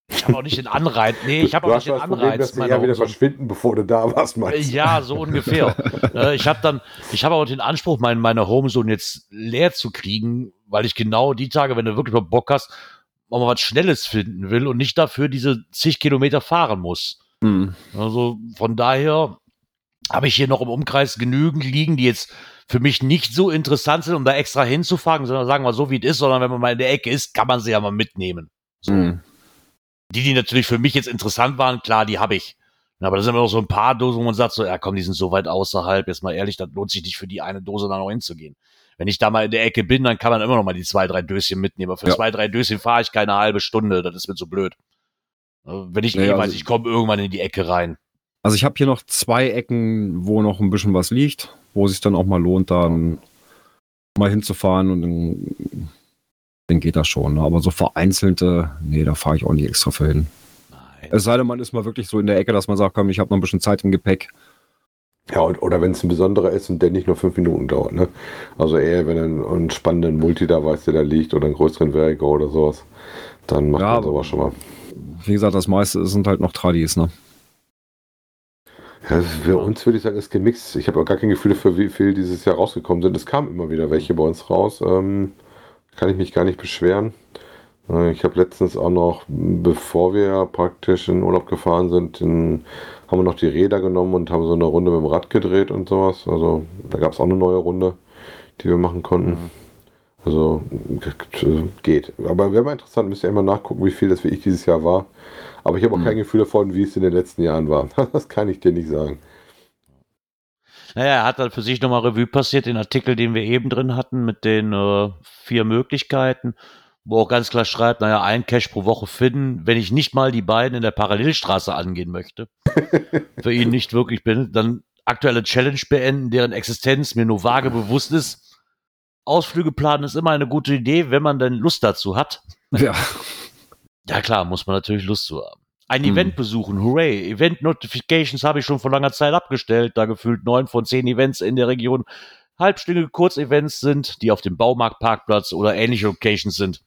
Ich habe auch nicht den Anreiz. Nee, ich habe auch nicht den das Problem, Anreiz. dass die meine eher wieder verschwinden, bevor du da warst, meinst? Ja, so ungefähr. äh, ich habe dann, ich habe auch den Anspruch, mein, meine Homezone jetzt leer zu kriegen, weil ich genau die Tage, wenn du wirklich mal Bock hast, auch mal was Schnelles finden will und nicht dafür diese zig Kilometer fahren muss. Also von daher habe ich hier noch im Umkreis genügend liegen, die jetzt für mich nicht so interessant sind, um da extra hinzufahren, sondern sagen wir so, wie es ist, sondern wenn man mal in der Ecke ist, kann man sie ja mal mitnehmen. So. Mhm. Die, die natürlich für mich jetzt interessant waren, klar, die habe ich. Aber da sind immer noch so ein paar Dosen, wo man sagt so, ja komm, die sind so weit außerhalb, jetzt mal ehrlich, das lohnt sich nicht für die eine Dose da noch hinzugehen. Wenn ich da mal in der Ecke bin, dann kann man immer noch mal die zwei, drei Döschen mitnehmen. Aber für Ja. zwei, drei Döschen fahre ich keine halbe Stunde, das ist mir zu blöd. Äh, Wenn ich Ja, eh ja, weiß, also- ich komme irgendwann in die Ecke rein. Also ich habe hier noch zwei Ecken, wo noch ein bisschen was liegt, wo es sich dann auch mal lohnt, dann mal hinzufahren und dann, dann geht das schon. Ne? Aber so vereinzelte, nee, da fahre ich auch nicht extra für hin. Nein. Es sei denn, man ist mal wirklich so in der Ecke, dass man sagt, komm, ich habe noch ein bisschen Zeit im Gepäck. Ja, und, oder wenn es ein besonderer ist und der nicht nur fünf Minuten dauert, ne? Also eher, wenn ein, einen spannenden Multi da weiß, der da liegt oder einen größeren Vertigo oder sowas, dann macht Ja, man aber- sowas schon mal. Wie gesagt, das meiste sind halt noch Tradis, ne? Ja, für uns würde ich sagen, ist gemixt. Ich habe auch gar kein Gefühl dafür, wie viel dieses Jahr rausgekommen sind. Es kamen immer wieder welche bei uns raus. Ähm, kann ich mich gar nicht beschweren. Äh, ich habe letztens auch noch, bevor wir praktisch in Urlaub gefahren sind, in, haben wir noch die Räder genommen und haben so eine Runde mit dem Rad gedreht und sowas. Also da gab es auch eine neue Runde, die wir machen konnten. Also g- geht. Aber wäre mal interessant, müsst ihr immer nachgucken, wie viel das wie ich dieses Jahr war. Aber ich habe auch kein Gefühl davon, wie es in den letzten Jahren war. Das kann ich dir nicht sagen. Naja, er hat dann für sich nochmal Revue passiert, den Artikel, den wir eben drin hatten, mit den äh, vier Möglichkeiten, wo auch ganz klar schreibt, naja, ein Cash pro Woche finden, wenn ich nicht mal die beiden in der Parallelstraße angehen möchte, für ihn nicht wirklich bin, dann aktuelle Challenge beenden, deren Existenz mir nur vage bewusst ist. Ausflüge planen ist immer eine gute Idee, wenn man denn Lust dazu hat. Ja. Ja klar, muss man natürlich Lust zu haben. Ein Hm. Event besuchen, hooray. Event Notifications habe ich schon vor langer Zeit abgestellt, da gefühlt neun von zehn Events in der Region halbstündige Kurzevents sind, die auf dem Baumarktparkplatz oder ähnliche Locations sind.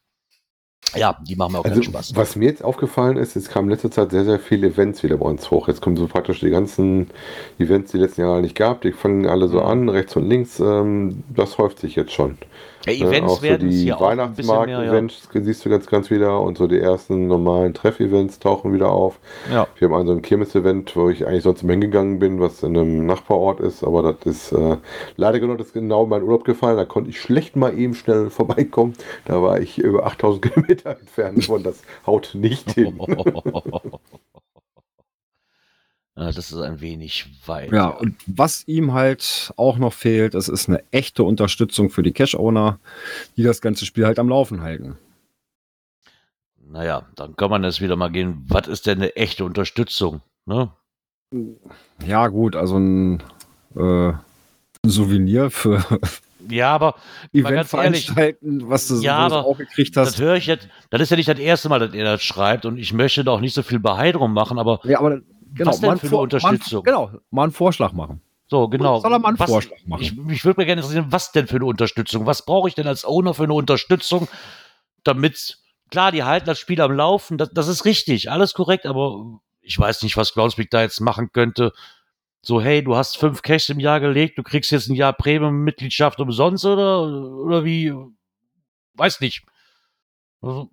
Ja, die machen mir auch Also, keinen Spaß. was mir jetzt aufgefallen ist, es kamen in letzter Zeit sehr, sehr viele Events wieder bei uns hoch. Jetzt kommen so praktisch die ganzen Events, die die letzten Jahre nicht gab. Die fangen alle so an, rechts und links. Ähm, das häuft sich jetzt schon. Ja, Ne, Events auch so werden die hier auch mehr. Ja. Weihnachtsmarkt-Events siehst du ganz, ganz wieder. Und so die ersten normalen Treff-Events tauchen wieder auf. Ja. Wir haben also ein Kirmes-Event, wo ich eigentlich sonst immer hingegangen bin, was in einem Nachbarort ist. Aber das ist äh, leider genau, das ist genau in meinen Urlaub gefallen. Da konnte ich schlecht mal eben schnell vorbeikommen. Da war ich über 8000 Kilometer entfernt und das haut nicht hin. Ja, das ist ein wenig weit. Ja, und was ihm halt auch noch fehlt, es ist eine echte Unterstützung für die Cash-Owner, die das ganze Spiel halt am Laufen halten. Naja, dann kann man jetzt wieder mal gehen. Was ist denn eine echte Unterstützung? Ne? Ja, gut, also ein äh, Souvenir für Ja, aber. Eventveranstalten, was du Ja, aber auch gekriegt das hast. höre ich jetzt. Das ist ja nicht das erste Mal, dass er das schreibt und ich möchte da auch nicht so viel drum machen, aber Ja, aber genau, Was denn für eine Unterstützung? Mal, genau, mal einen Vorschlag machen. So, genau. Soll er mal einen was, Vorschlag machen? Ich, mich würde mir gerne interessieren, was denn für eine Unterstützung? Was brauche ich denn als Owner für eine Unterstützung, damit, klar, die halten das Spiel am Laufen, das, das ist richtig, alles korrekt, aber ich weiß nicht, was Groundspeak da jetzt machen könnte. So, hey, du hast fünf Cash im Jahr gelegt, du kriegst jetzt ein Jahr Premium-Mitgliedschaft umsonst oder, oder wie? Weiß nicht. Also,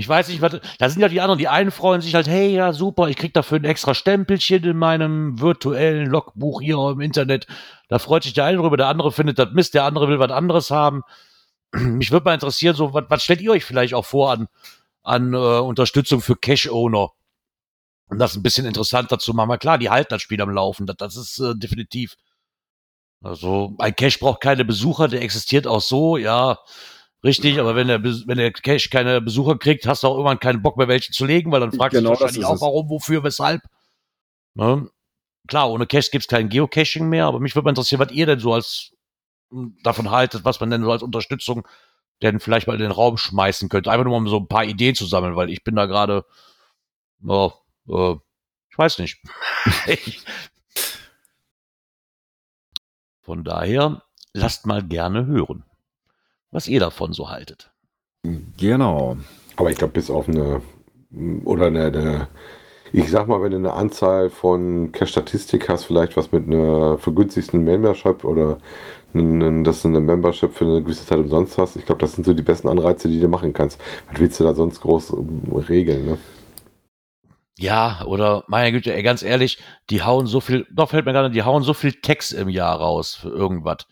ich weiß nicht, was. Da sind ja die anderen, die einen freuen sich halt, hey, ja, super, ich krieg dafür ein extra Stempelchen in meinem virtuellen Logbuch hier im Internet. Da freut sich der eine drüber, der andere findet das Mist, der andere will was anderes haben. Mich würde mal interessieren, so, was, was stellt ihr euch vielleicht auch vor an, an äh, Unterstützung für Cash-Owner? Um das ein bisschen interessanter zu machen. Klar, die halten das Spiel am Laufen, das, das ist äh, definitiv. Also, ein Cache braucht keine Besucher, der existiert auch so, ja. Richtig, aber wenn der, wenn der Cache keine Besucher kriegt, hast du auch irgendwann keinen Bock mehr, welche zu legen, weil dann fragst Genau, du wahrscheinlich auch, es. warum, wofür, weshalb. Ne? Klar, ohne Cache gibt's kein Geocaching mehr, aber mich würde mal interessieren, was ihr denn so als m, davon haltet, was man denn so als Unterstützung denn vielleicht mal in den Raum schmeißen könnte. Einfach nur um so ein paar Ideen zu sammeln, weil ich bin da gerade, ja, äh, ich weiß nicht. Ich- Von daher, lasst mal gerne hören, was ihr davon so haltet. Genau. Aber ich glaube, bis auf eine oder eine, eine, ich sag mal, wenn du eine Anzahl von Cache-Statistik hast, vielleicht was mit einer vergünstigten Membership oder dass du eine Membership für eine gewisse Zeit umsonst hast, ich glaube, das sind so die besten Anreize, die du machen kannst. Was willst du da sonst groß ähm, regeln, ne? Ja, oder meine Güte, ey, ganz ehrlich, die hauen so viel, doch fällt mir gerade, die hauen so viel Text im Jahr raus für irgendwas.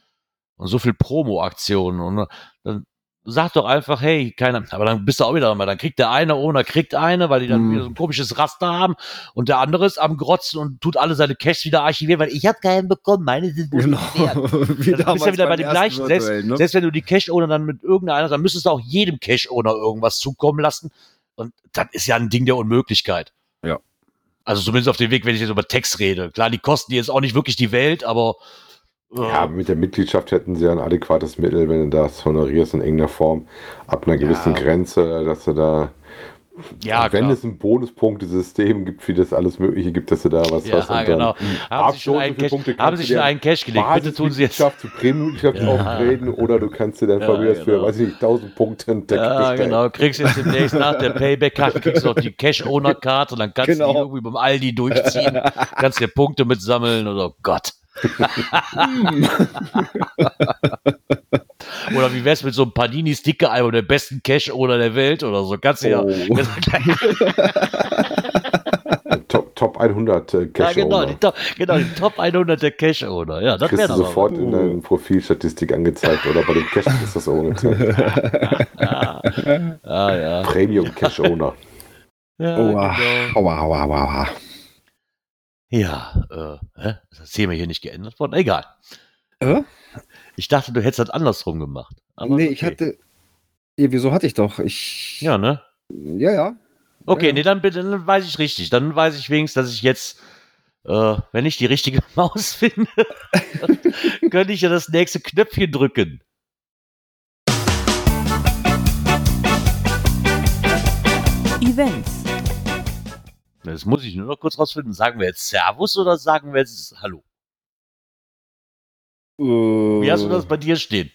Und so viel Promo-Aktionen. Und dann sag doch einfach, hey, keiner, aber dann bist du auch wieder mal, dann kriegt der eine Owner kriegt eine, weil die dann Mhm. wieder so ein komisches Raster haben und der andere ist am Grotzen und tut alle seine Caches wieder archivieren, weil ich habe keinen bekommen, meine sind wohl Genau. wert. Wie Also du bist ja wieder bei dem gleichen. Selbst, ne? selbst wenn du die Cache-Owner dann mit irgendeiner, dann müsstest du auch jedem Cache-Owner irgendwas zukommen lassen. Und das ist ja ein Ding der Unmöglichkeit. Ja. Also zumindest auf dem Weg, wenn ich jetzt über Text rede. Klar, die kosten jetzt auch nicht wirklich die Welt, aber Ja, mit der Mitgliedschaft hätten sie ja ein adäquates Mittel, wenn du das honorierst in irgendeiner Form, ab einer gewissen Grenze, dass du da, ja, wenn klar. es ein Bonuspunktesystem gibt, wie das alles Mögliche gibt, dass du da was Ja, hast. dann genau. ab Haben Sie schon einen Punkte haben Sie schon einen Cache gelegt? Bitte tun Sie jetzt. Zu Premiummitgliedschaft Ja. aufgraden oder du kannst dir dann Ja, aus für, genau. weiß ich nicht, 1000 Punkte ein Deck Ja, bestellen. genau. Kriegst jetzt demnächst nach der Payback-Karte, kriegst du noch die Cash-Owner-Karte und dann kannst Genau. du die irgendwie beim Aldi durchziehen, kannst dir Punkte mitsammeln oder oh Gott. Oder wie wär's mit so einem Panini-Sticker-Album, der besten Cash-Owner der Welt oder so? Kannst du ja. Oh. Top, Top 100 äh, ja, Cash genau, die Top, genau, die Top 100 der Cash-Owner. Ja, das wäre sofort mal. in deiner Profilstatistik angezeigt oder bei dem Cash ist das auch angezeigt. Ah, ah, ja. Premium Cash Owner. ja Aua. genau. Aua, aua, aua, aua. Ja, äh, hä? ist das Thema hier nicht geändert worden? Egal. Äh? Ich dachte, du hättest das andersrum gemacht. Aber nee, okay. ich hatte. Ja, wieso hatte ich doch? Ich. Ja, ne? Ja, ja. Okay, Ja. nee, dann, bitte, dann weiß ich richtig. Dann weiß ich wenigstens, dass ich jetzt, äh, wenn ich die richtige Maus finde, könnte ich ja das nächste Knöpfchen drücken. Events. Das muss ich nur noch kurz rausfinden. Sagen wir jetzt Servus oder sagen wir jetzt Hallo? Wie hast du das bei dir stehen?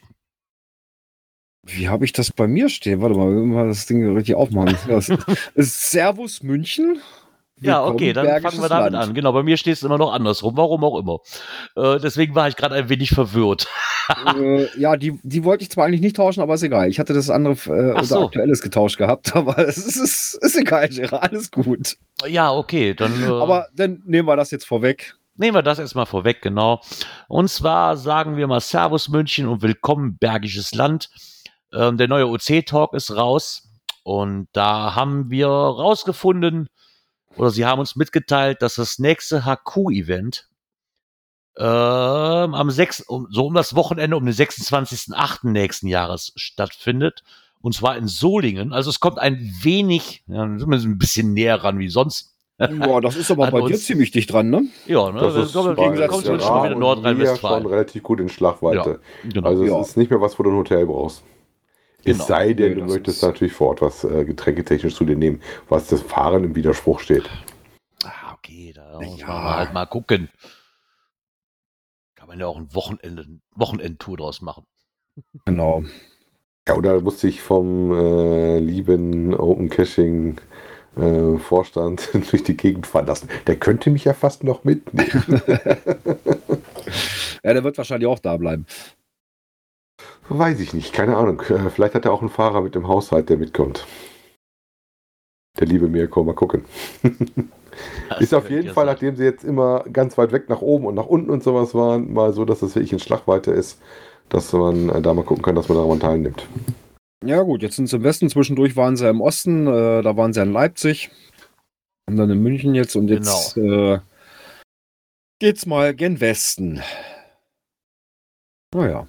Wie habe ich das bei mir stehen? Warte mal, wir mal das Ding richtig aufmachen. Servus München. Ja, okay, dann fangen wir damit Land. an. Genau, bei mir steht es immer noch andersrum, warum auch immer. Äh, deswegen war ich gerade ein wenig verwirrt. Äh, ja, die, die wollte ich zwar eigentlich nicht tauschen, aber ist egal. Ich hatte das andere, äh, unser so. aktuelles getauscht gehabt, aber es ist, ist, ist egal, Gerard, alles gut. Ja, okay, dann. Äh, Aber dann nehmen wir das jetzt vorweg. Nehmen wir das erstmal vorweg, genau. Und zwar sagen wir mal Servus München und willkommen Bergisches Land. Ähm, der neue OC-Talk ist raus und da haben wir rausgefunden, oder sie haben uns mitgeteilt, dass das nächste HQ-Event ähm, am 6., um, so um das Wochenende um den 26.08. nächsten Jahres stattfindet. Und zwar in Solingen. Also es kommt ein wenig, ja, sind wir ein bisschen näher ran wie sonst. Boah, das ist aber bei dir ziemlich dicht dran, ne? Ja, ne? Das wir ist bei wir kommen Gerard schon mal wieder mir schon Nordrhein-Westfalen. relativ gut in Schlagweite. Genau. Also Ja. es ist nicht mehr was, wo du ein Hotel brauchst. Es Genau. sei denn, du das möchtest ist- natürlich vor Ort was äh, getränketechnisch zu dir nehmen, was das Fahren im Widerspruch steht. Ah, okay. da muss Ja. man halt mal gucken. Kann man ja auch ein Wochenende, Wochenendtour draus machen. Genau. Ja, oder musste ich vom äh, lieben Open Caching äh, Vorstand durch die Gegend fahren lassen. Der könnte mich ja fast noch mitnehmen. Ja, der wird wahrscheinlich auch da bleiben. Weiß ich nicht, keine Ahnung. Äh, Vielleicht hat er auch einen Fahrer mit dem Haushalt, der mitkommt. Der liebe Mirko, mal gucken. Das Ist auf jeden Fall, sein. nachdem sie jetzt immer ganz weit weg nach oben und nach unten und sowas waren, mal so, dass das wirklich in Schlagweite ist, dass man äh, da mal gucken kann, dass man daran teilnimmt. Ja, gut, jetzt sind sie im Westen. Zwischendurch waren sie im Osten. Äh, da waren sie in Leipzig. Und dann in München jetzt. Und jetzt äh, geht's mal gen Westen. Naja.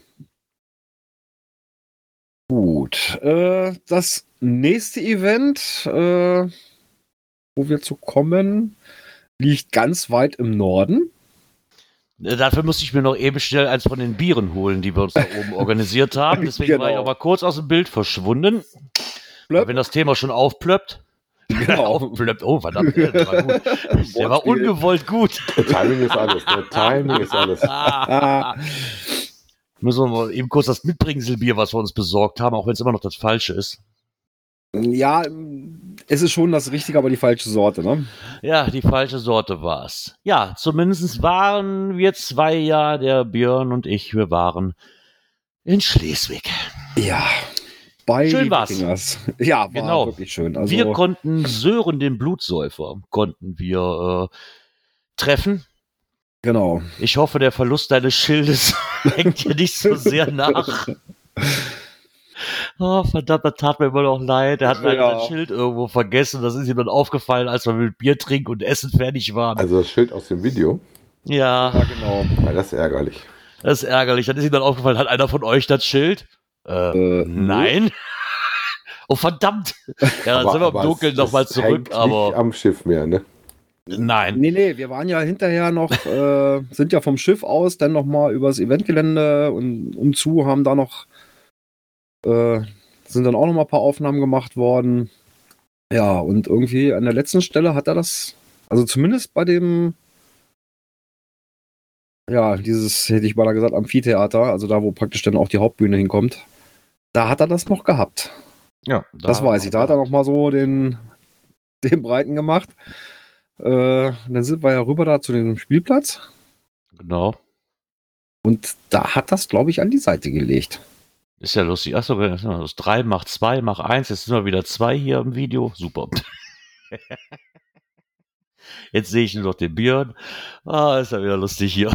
Gut. Äh, das nächste Event, äh, wo wir zu kommen, liegt ganz weit im Norden. Äh, Dafür musste ich mir noch eben schnell eins von den Bieren holen, die wir uns da oben organisiert haben. Deswegen war ich Genau. aber kurz aus dem Bild verschwunden. Wenn das Thema schon aufplöppt. Genau. aufplöppt. Oh, verdammt. Der war, gut. Der war ungewollt gut. Der Timing ist alles. Der Timing ist alles. Ah, Müssen wir mal eben kurz das Mitbringselbier, was wir uns besorgt haben, auch wenn es immer noch das Falsche ist. ja, es ist schon das Richtige, aber die falsche Sorte, ne? Ja, die falsche Sorte war's. Ja, zumindest waren wir zwei ja, der Björn und ich, wir waren in Schleswig. Ja. Bei Schön war's. Wikingers. Ja, war Genau. wirklich schön. Also, wir konnten Sören, den Blutsäufer, konnten wir äh, treffen. genau. Ich hoffe, der Verlust deines Schildes hängt dir nicht so sehr nach. Oh, verdammt, das tat mir immer noch leid. Er hat leider Ja. sein Schild irgendwo vergessen. Das ist ihm dann aufgefallen, als wir mit Bier trinken und Essen fertig waren. Also das Schild aus dem Video, ja, Ja, genau. ja, das ist ärgerlich. das ist ärgerlich. Dann ist ihm dann aufgefallen, hat einer von euch das Schild? Äh, Äh, nein. Oh, verdammt. Ja, dann sind wir im aber Dunkeln nochmal zurück, hängt Nicht aber am Schiff mehr, ne? nein. Nee, nee, wir waren ja hinterher noch, äh, sind ja vom Schiff aus dann nochmal übers Eventgelände und umzu, haben da noch, äh, sind dann auch nochmal ein paar Aufnahmen gemacht worden. Ja, und irgendwie an der letzten Stelle hat er das, also zumindest bei dem, ja, dieses, hätte ich mal gesagt, Amphitheater, also da, wo praktisch dann auch die Hauptbühne hinkommt, da hat er das noch gehabt. Ja, Das weiß ich. Da hat er noch mal so den, den Breiten gemacht. Äh, dann sind wir ja rüber da zu dem Spielplatz Genau. und da hat das, glaube ich, an die Seite gelegt. Ist ja lustig. Achso, das 3 macht 2, macht 1. Jetzt sind wir wieder 2 hier im Video. Super. Jetzt sehe ich nur noch den Björn. Ah, ist ja wieder lustig hier.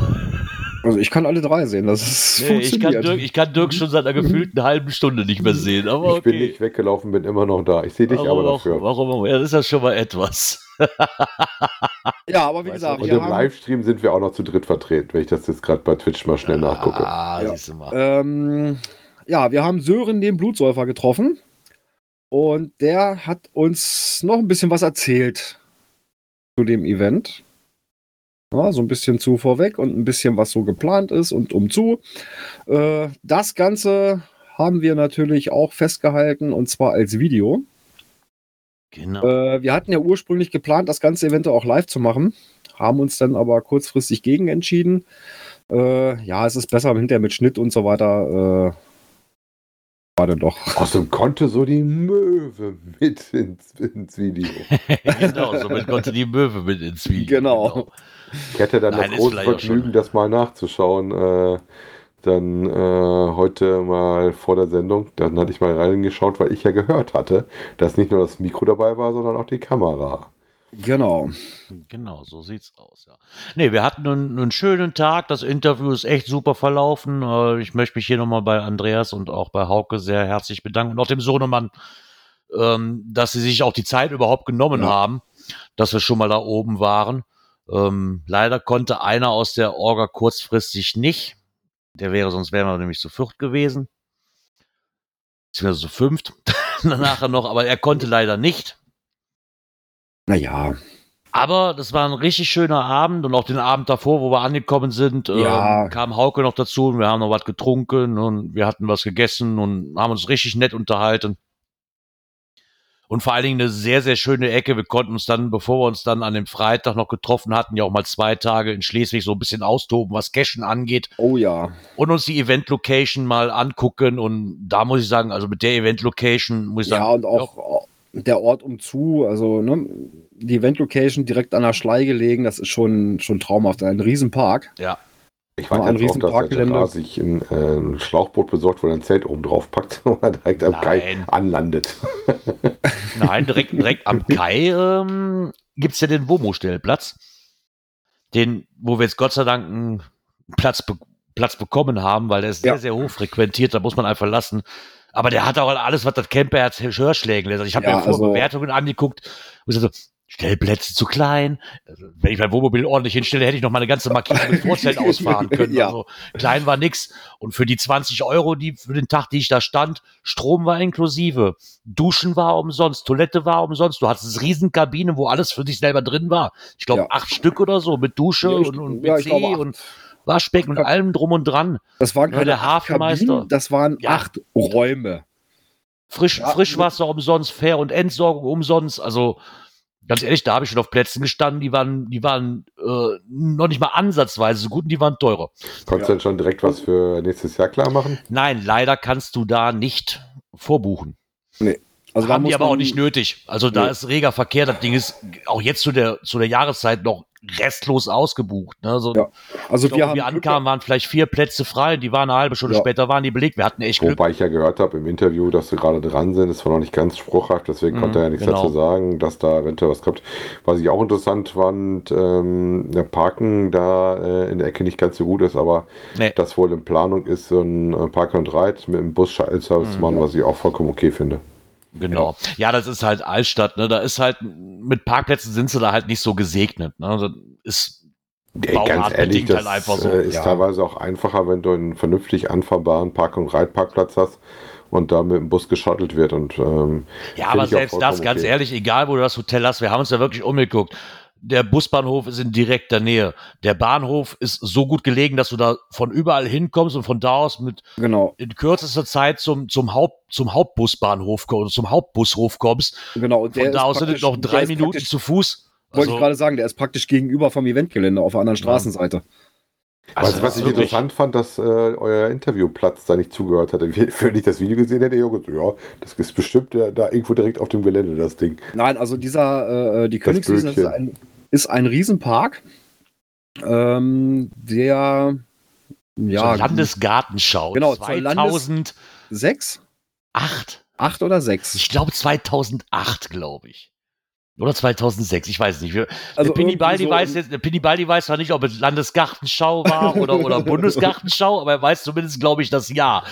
Also ich kann alle drei sehen. Das ist Nee, ich, kann funktioniert. Dirk, ich kann Dirk schon seit einer gefühlten halben Stunde nicht mehr sehen. Aber Ich bin okay. nicht weggelaufen, bin immer noch da. Ich sehe dich warum, aber auch- dafür. warum, auch? Ja, das ist ja schon mal etwas. ja, aber wie Weißt gesagt, Und wir im haben, Livestream sind wir auch noch zu dritt vertreten, wenn ich das jetzt gerade bei Twitch mal schnell nachgucke. Ah, Ja. siehst du mal. ähm, ja, wir haben Sören, den Blutsäufer, getroffen und der hat uns noch ein bisschen was erzählt zu dem Event. Ja, so ein bisschen zu vorweg und ein bisschen, was so geplant ist und umzu. Äh, das Ganze haben wir natürlich auch festgehalten und zwar als Video. Genau. Äh, wir hatten ja ursprünglich geplant, das ganze Event auch live zu machen, haben uns dann aber kurzfristig gegen entschieden. Äh, ja, es ist besser hinterher mit Schnitt und so weiter. Dann doch. Außerdem konnte so die Möwe mit ins, ins Video. genau, somit konnte die Möwe mit ins Video. Genau. Ich hätte dann Nein, das große Vergnügen, das mal nachzuschauen. Äh, dann äh, heute mal vor der Sendung. Dann hatte ich mal reingeschaut, weil ich ja gehört hatte, dass nicht nur das Mikro dabei war, sondern auch die Kamera. Genau. Genau, so sieht's aus, ja. Nee, wir hatten einen, einen schönen Tag. Das Interview ist echt super verlaufen. Äh, Ich möchte mich hier nochmal bei Andreas und auch bei Hauke sehr herzlich bedanken und auch dem Sohnemann, ähm, dass sie sich auch die Zeit überhaupt genommen Ja. haben, dass wir schon mal da oben waren. Ähm, leider konnte einer aus der Orga kurzfristig nicht. Der wäre, sonst wären wir nämlich zu viert gewesen. Beziehungsweise zu fünft. Nachher noch, aber er konnte leider nicht. Naja. Aber das war ein richtig schöner Abend und auch den Abend davor, wo wir angekommen sind, Ja. ähm, kam Hauke noch dazu und wir haben noch was getrunken und wir hatten was gegessen und haben uns richtig nett unterhalten. Und vor allen Dingen eine sehr, sehr schöne Ecke. Wir konnten uns dann, bevor wir uns dann an dem Freitag noch getroffen hatten, ja auch mal zwei Tage in Schleswig so ein bisschen austoben, was Cashen angeht. Oh ja. Und uns die Event-Location mal angucken. Und da muss ich sagen, also mit der Event-Location muss ich sagen. Ja, und auch der Ort umzu, also ne, die Event-Location direkt an der Schlei gelegen, das ist schon, schon traumhaft. Ein Riesenpark. Ja. Ich war ein riesen Parkgelände. sich ein, äh, ein Schlauchboot besorgt, wo er ein Zelt oben drauf packt und direkt am Kai anlandet. Nein, direkt, direkt am Kai ähm, gibt es ja den Womo-Stellplatz. Den, wo wir jetzt Gott sei Dank einen Platz, be Platz bekommen haben, weil der ist ja. sehr, sehr hoch frequentiert, da muss man einfach lassen. Aber der hat auch alles, was das Camperherz Hörschlägen lässt. Also ich habe ja, mir vorher also, Bewertungen angeguckt und so, Stellplätze zu klein. Also, wenn ich mein Wohnmobil ordentlich hinstelle, hätte ich noch mal eine ganze Markierung mit Vorzelt ausfahren können. ja. Also klein war nix. Und für die 20 Euro, die für den Tag, die ich da stand, Strom war inklusive, Duschen war umsonst, Toilette war umsonst. Du hattest Riesenkabinen, wo alles für dich selber drin war. Ich glaube ja. acht Stück oder so mit Dusche ja, ich, und, und WC und Waschbecken und allem drum und dran. Das waren keine der Hafenmeister. Kabinen, das waren acht Räume. Frisch, Frischwasser umsonst, Fair- und Entsorgung umsonst. Also ganz ehrlich, da habe ich schon auf Plätzen gestanden, die waren, die waren äh, noch nicht mal ansatzweise so gut und die waren teurer. Konntest ja. du denn schon direkt was für nächstes Jahr klar machen? Nein, leider kannst du da nicht vorbuchen. Nee. Also haben die aber auch nicht nötig. Also da nee. ist reger Verkehr. Das Ding ist auch jetzt zu der, zu der Jahreszeit noch restlos ausgebucht. Ne? So, ja. Also wir, glaub, wir ankamen, waren vielleicht vier Plätze frei. Die waren eine halbe Stunde ja. später, waren die belegt. Wir hatten echt Glück. Wobei ich ja gehört habe im Interview, dass sie gerade dran sind. Das war noch nicht ganz spruchhaft, deswegen mhm, konnte er ja nichts genau. dazu sagen, dass da eventuell was kommt. Was ich auch interessant fand, ähm, der Parken da äh, in der Ecke nicht ganz so gut ist, aber nee. das wohl in Planung ist, so ein äh, Park and Ride mit einem Bus-Shuttle-Service mhm. machen, was ich auch vollkommen okay finde. Genau. Ja, das ist halt Altstadt, ne? Da ist halt, mit Parkplätzen sind sie da halt nicht so gesegnet. Ne? Das ist Ey, ganz ehrlich, das halt einfach so. Äh, ist ja. teilweise auch einfacher, wenn du einen vernünftig anfahrbaren Park- und Reitparkplatz hast und da mit dem Bus geschattelt wird. Und, ähm, ja, aber selbst das, ganz okay. ehrlich, egal wo du das Hotel hast, wir haben uns ja wirklich umgeguckt der Busbahnhof ist in direkter Nähe. Der Bahnhof ist so gut gelegen, dass du da von überall hinkommst und von da aus mit genau. in kürzester Zeit zum, zum, Haupt, zum Hauptbusbahnhof kommst, zum Hauptbushof kommst. Genau. Und von da aus sind es noch drei Minuten zu Fuß. Wollte also, ich gerade sagen, der ist praktisch gegenüber vom Eventgelände auf der anderen Straßenseite. Also, was, was ich wirklich? interessant fand, dass äh, euer Interviewplatz da nicht zugehört hatte. Wenn ich das Video gesehen hätte, ich gesagt, ja, das ist bestimmt da, da irgendwo direkt auf dem Gelände, das Ding. Nein, also dieser, äh, die Königswiese ist ein, ist ein Riesenpark, ähm, der ja, Landesgartenschau genau, 2006? Acht. Acht oder sechs? Ich glaube 2008, glaube ich. Oder 2006, ich weiß nicht. Also Pini Baldi, so weiß jetzt, Pini Baldi weiß zwar nicht, ob es Landesgartenschau war oder, oder Bundesgartenschau, aber er weiß zumindest, glaube ich, das Jahr.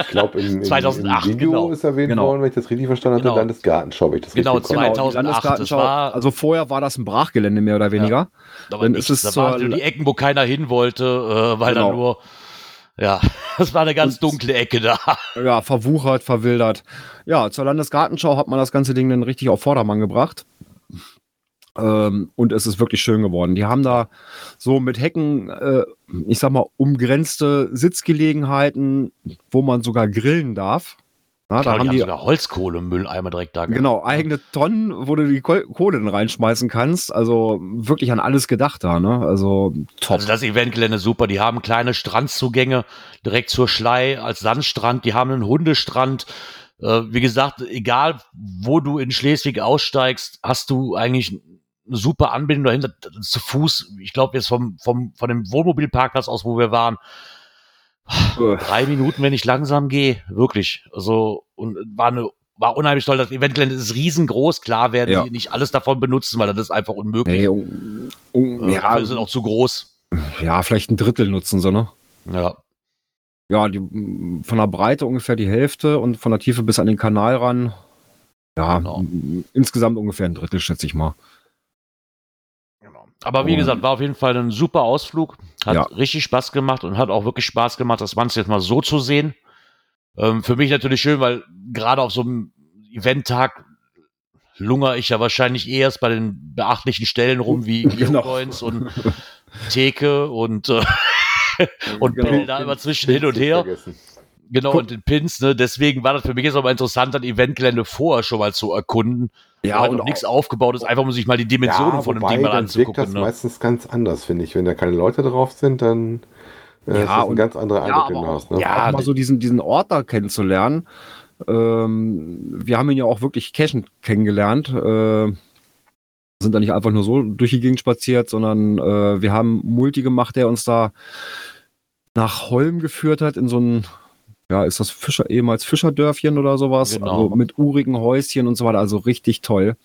Ich glaube, im, im, 2008, im Video genau. ist erwähnt genau. worden, wenn ich das richtig verstanden habe, genau. Landesgartenschau. Ich das genau, 2008. Das war, also vorher war das ein Brachgelände mehr oder weniger. Ja, aber Dann ist es da waren die Ecken, wo keiner hin wollte, äh, weil genau. da nur ja, das war eine ganz dunkle Ecke da. Ja, verwuchert, verwildert. Ja, zur Landesgartenschau hat man das ganze Ding dann richtig auf Vordermann gebracht. Ähm, und es ist wirklich schön geworden. Die haben da so mit Hecken, äh, ich sag mal, umgrenzte Sitzgelegenheiten, wo man sogar grillen darf. Ja, da haben die, sogar Holzkohlemülleimer direkt da. Genau, eigene Tonnen, wo du die Kohle dann reinschmeißen kannst. Also wirklich an alles gedacht da, ne? Also top. Also das Eventgelände super. Die haben kleine Strandzugänge direkt zur Schlei als Sandstrand. Die haben einen Hundestrand. Äh, wie gesagt, egal wo du in Schleswig aussteigst, hast du eigentlich eine super Anbindung dahinter zu Fuß. Ich glaube jetzt vom, vom, von dem Wohnmobilparkplatz aus, wo wir waren, drei Minuten, wenn ich langsam gehe, wirklich. Also und war eine war unheimlich toll. Das Eventgelände ist riesengroß. Klar werden ja. die nicht alles davon benutzen, weil das ist einfach unmöglich. Nee, um, um, äh, ja, sind auch zu groß. Ja, vielleicht ein Drittel nutzen sie, ne? Ja. Ja, die, von der Breite ungefähr die Hälfte und von der Tiefe bis an den Kanal ran. Ja, genau. insgesamt ungefähr ein Drittel, schätze ich mal. Aber wie und gesagt, war auf jeden Fall ein super Ausflug. Hat ja. richtig Spaß gemacht und hat auch wirklich Spaß gemacht, das Ganze jetzt mal so zu sehen. Ähm, für mich natürlich schön, weil gerade auf so einem Eventtag lungere ich ja wahrscheinlich erst bei den beachtlichen Stellen rum wie genau. Coins und Theke und, äh, und genau. da immer zwischen hin und her. Genau, Guck. und den Pins, ne? Deswegen war das für mich jetzt auch mal interessant, das Eventgelände vorher schon mal zu erkunden. Ja, Ja, und und noch nichts aufgebaut ist, einfach um sich mal die Dimensionen von dem Ding mal dann wirkt anzugucken. das Ne? meistens ganz anders, finde ich. Wenn da keine Leute drauf sind, dann äh, ist das ein ganz anderer ja, Eindruck, du auch, hast. Ne? ja, auch mal so diesen, diesen Ort da kennenzulernen. Ähm, wir haben ihn ja auch wirklich cashend kennengelernt. Äh, sind da nicht einfach nur so durch die Gegend spaziert, sondern äh, wir haben Multi gemacht, der uns da nach Holm geführt hat, in so ein, ja, ist das Fischer, ehemals Fischerdörfchen oder sowas, Genau. also mit urigen Häuschen und so weiter, also richtig toll.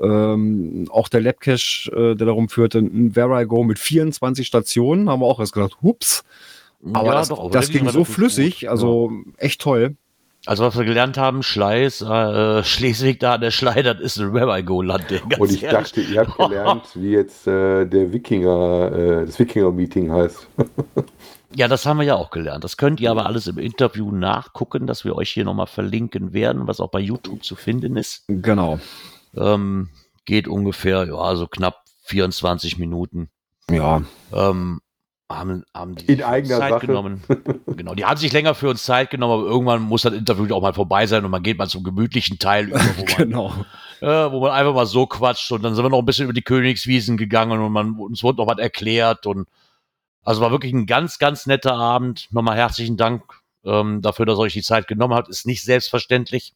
Ähm, auch der Labcache, äh, der darum führte, ein Where I Go mit 24 Stationen, haben wir auch erst gedacht, hups, aber das, doch, aber das ging so flüssig, gut. also echt toll. Also was wir gelernt haben, Schleiß, äh, Schleswig da, der Schlei, das ist ein Where I Go Land. ey, ganz Und ich ehrlich. dachte, ihr habt gelernt, wie jetzt äh, der Wikinger, äh, das Wikinger-Meeting heißt. Ja, das haben wir ja auch gelernt. Das könnt ihr aber alles im Interview nachgucken, das wir euch hier nochmal verlinken werden, was auch bei YouTube zu finden ist. Genau. Ähm, geht ungefähr, ja, so knapp 24 Minuten. Ja, Ähm, haben, haben die In eigener Zeit Sache. genommen. genau, die haben sich länger für uns Zeit genommen, aber irgendwann muss das Interview auch mal vorbei sein und man geht mal zum gemütlichen Teil über, wo man, genau. äh, wo man einfach mal so quatscht und dann sind wir noch ein bisschen über die Königswiesen gegangen und man, uns wurde noch was erklärt und also war wirklich ein ganz, ganz netter Abend. Nochmal herzlichen Dank ähm, dafür, dass ihr euch die Zeit genommen habt. Ist nicht selbstverständlich.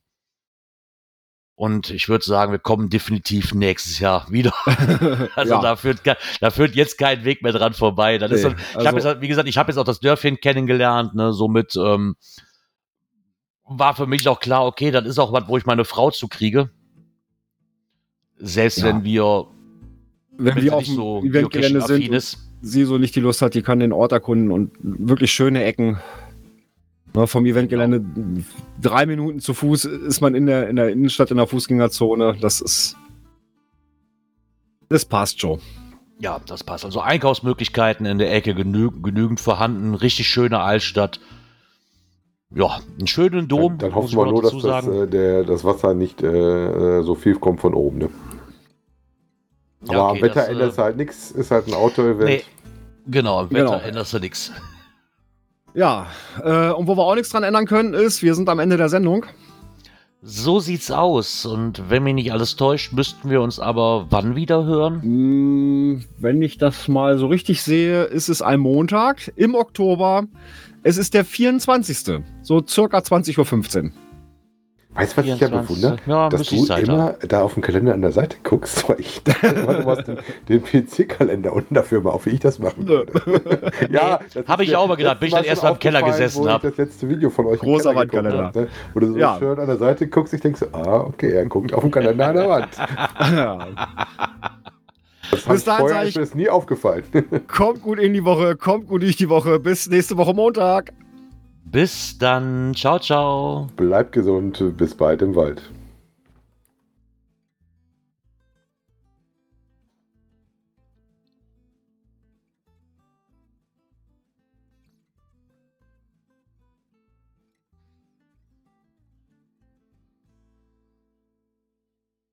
Und ich würde sagen, wir kommen definitiv nächstes Jahr wieder. Also ja. da, führt, da führt jetzt kein Weg mehr dran vorbei. Ist Nee, dann, ich habe also- jetzt, wie gesagt, ich habe jetzt auch das Dörfchen kennengelernt, ne, somit ähm, war für mich auch klar, okay, das ist auch was, wo ich meine Frau zu kriege. Selbst Ja. wenn wir Wenn sie auf nicht dem so Eventgelände sind ist. Sie so nicht die Lust hat, die kann den Ort erkunden und wirklich schöne Ecken. Ne, vom Eventgelände drei Minuten zu Fuß ist man in der, in der Innenstadt in der Fußgängerzone. Das ist. Das passt schon. Ja, das passt. Also Einkaufsmöglichkeiten in der Ecke genü genügend vorhanden. Richtig schöne Altstadt. Ja, einen schönen Dom. Dann, dann muss hoffen wir nur, dass dazu das, sagen. äh, der, das Wasser nicht äh, äh, so viel kommt von oben. Ne? Aber Ja, am okay, Wetter das, äh, ändert es halt nichts. Ist halt ein Auto-Event. Nee, genau, im Wetter Genau. änderst du nichts. Ja, äh, und wo wir auch nichts dran ändern können, ist, wir sind am Ende der Sendung. So sieht's aus. Und wenn mich nicht alles täuscht, müssten wir uns aber wann wieder hören? Mm, Wenn ich das mal so richtig sehe, ist es ein Montag im Oktober. Es ist der 24. So circa 20.15 Uhr. Weißt du, was ich ja 24. bewundere? Ja, dass ich du immer da auf dem Kalender an der Seite guckst, weil ich dachte immer, du hast den, den PC-Kalender unten dafür mal auf, wie ich das machen würde. ja, das hab ist ich mir auch mal gedacht, bis ich dann erst mal im Keller gesessen wo ich hab. Das letzte Video von euch Großer Wandkalender. hab, ne? Wo du so Ja. schön an der Seite guckst, ich denke so, ah, okay, er guckt auf dem Kalender an der Wand. Das Bis dahin vorher sag ist ich- mir das nie aufgefallen. kommt gut in die Woche, kommt gut durch die Woche. Bis nächste Woche Montag. Bis dann. Ciao, ciao. Bleibt gesund, bis bald im Wald.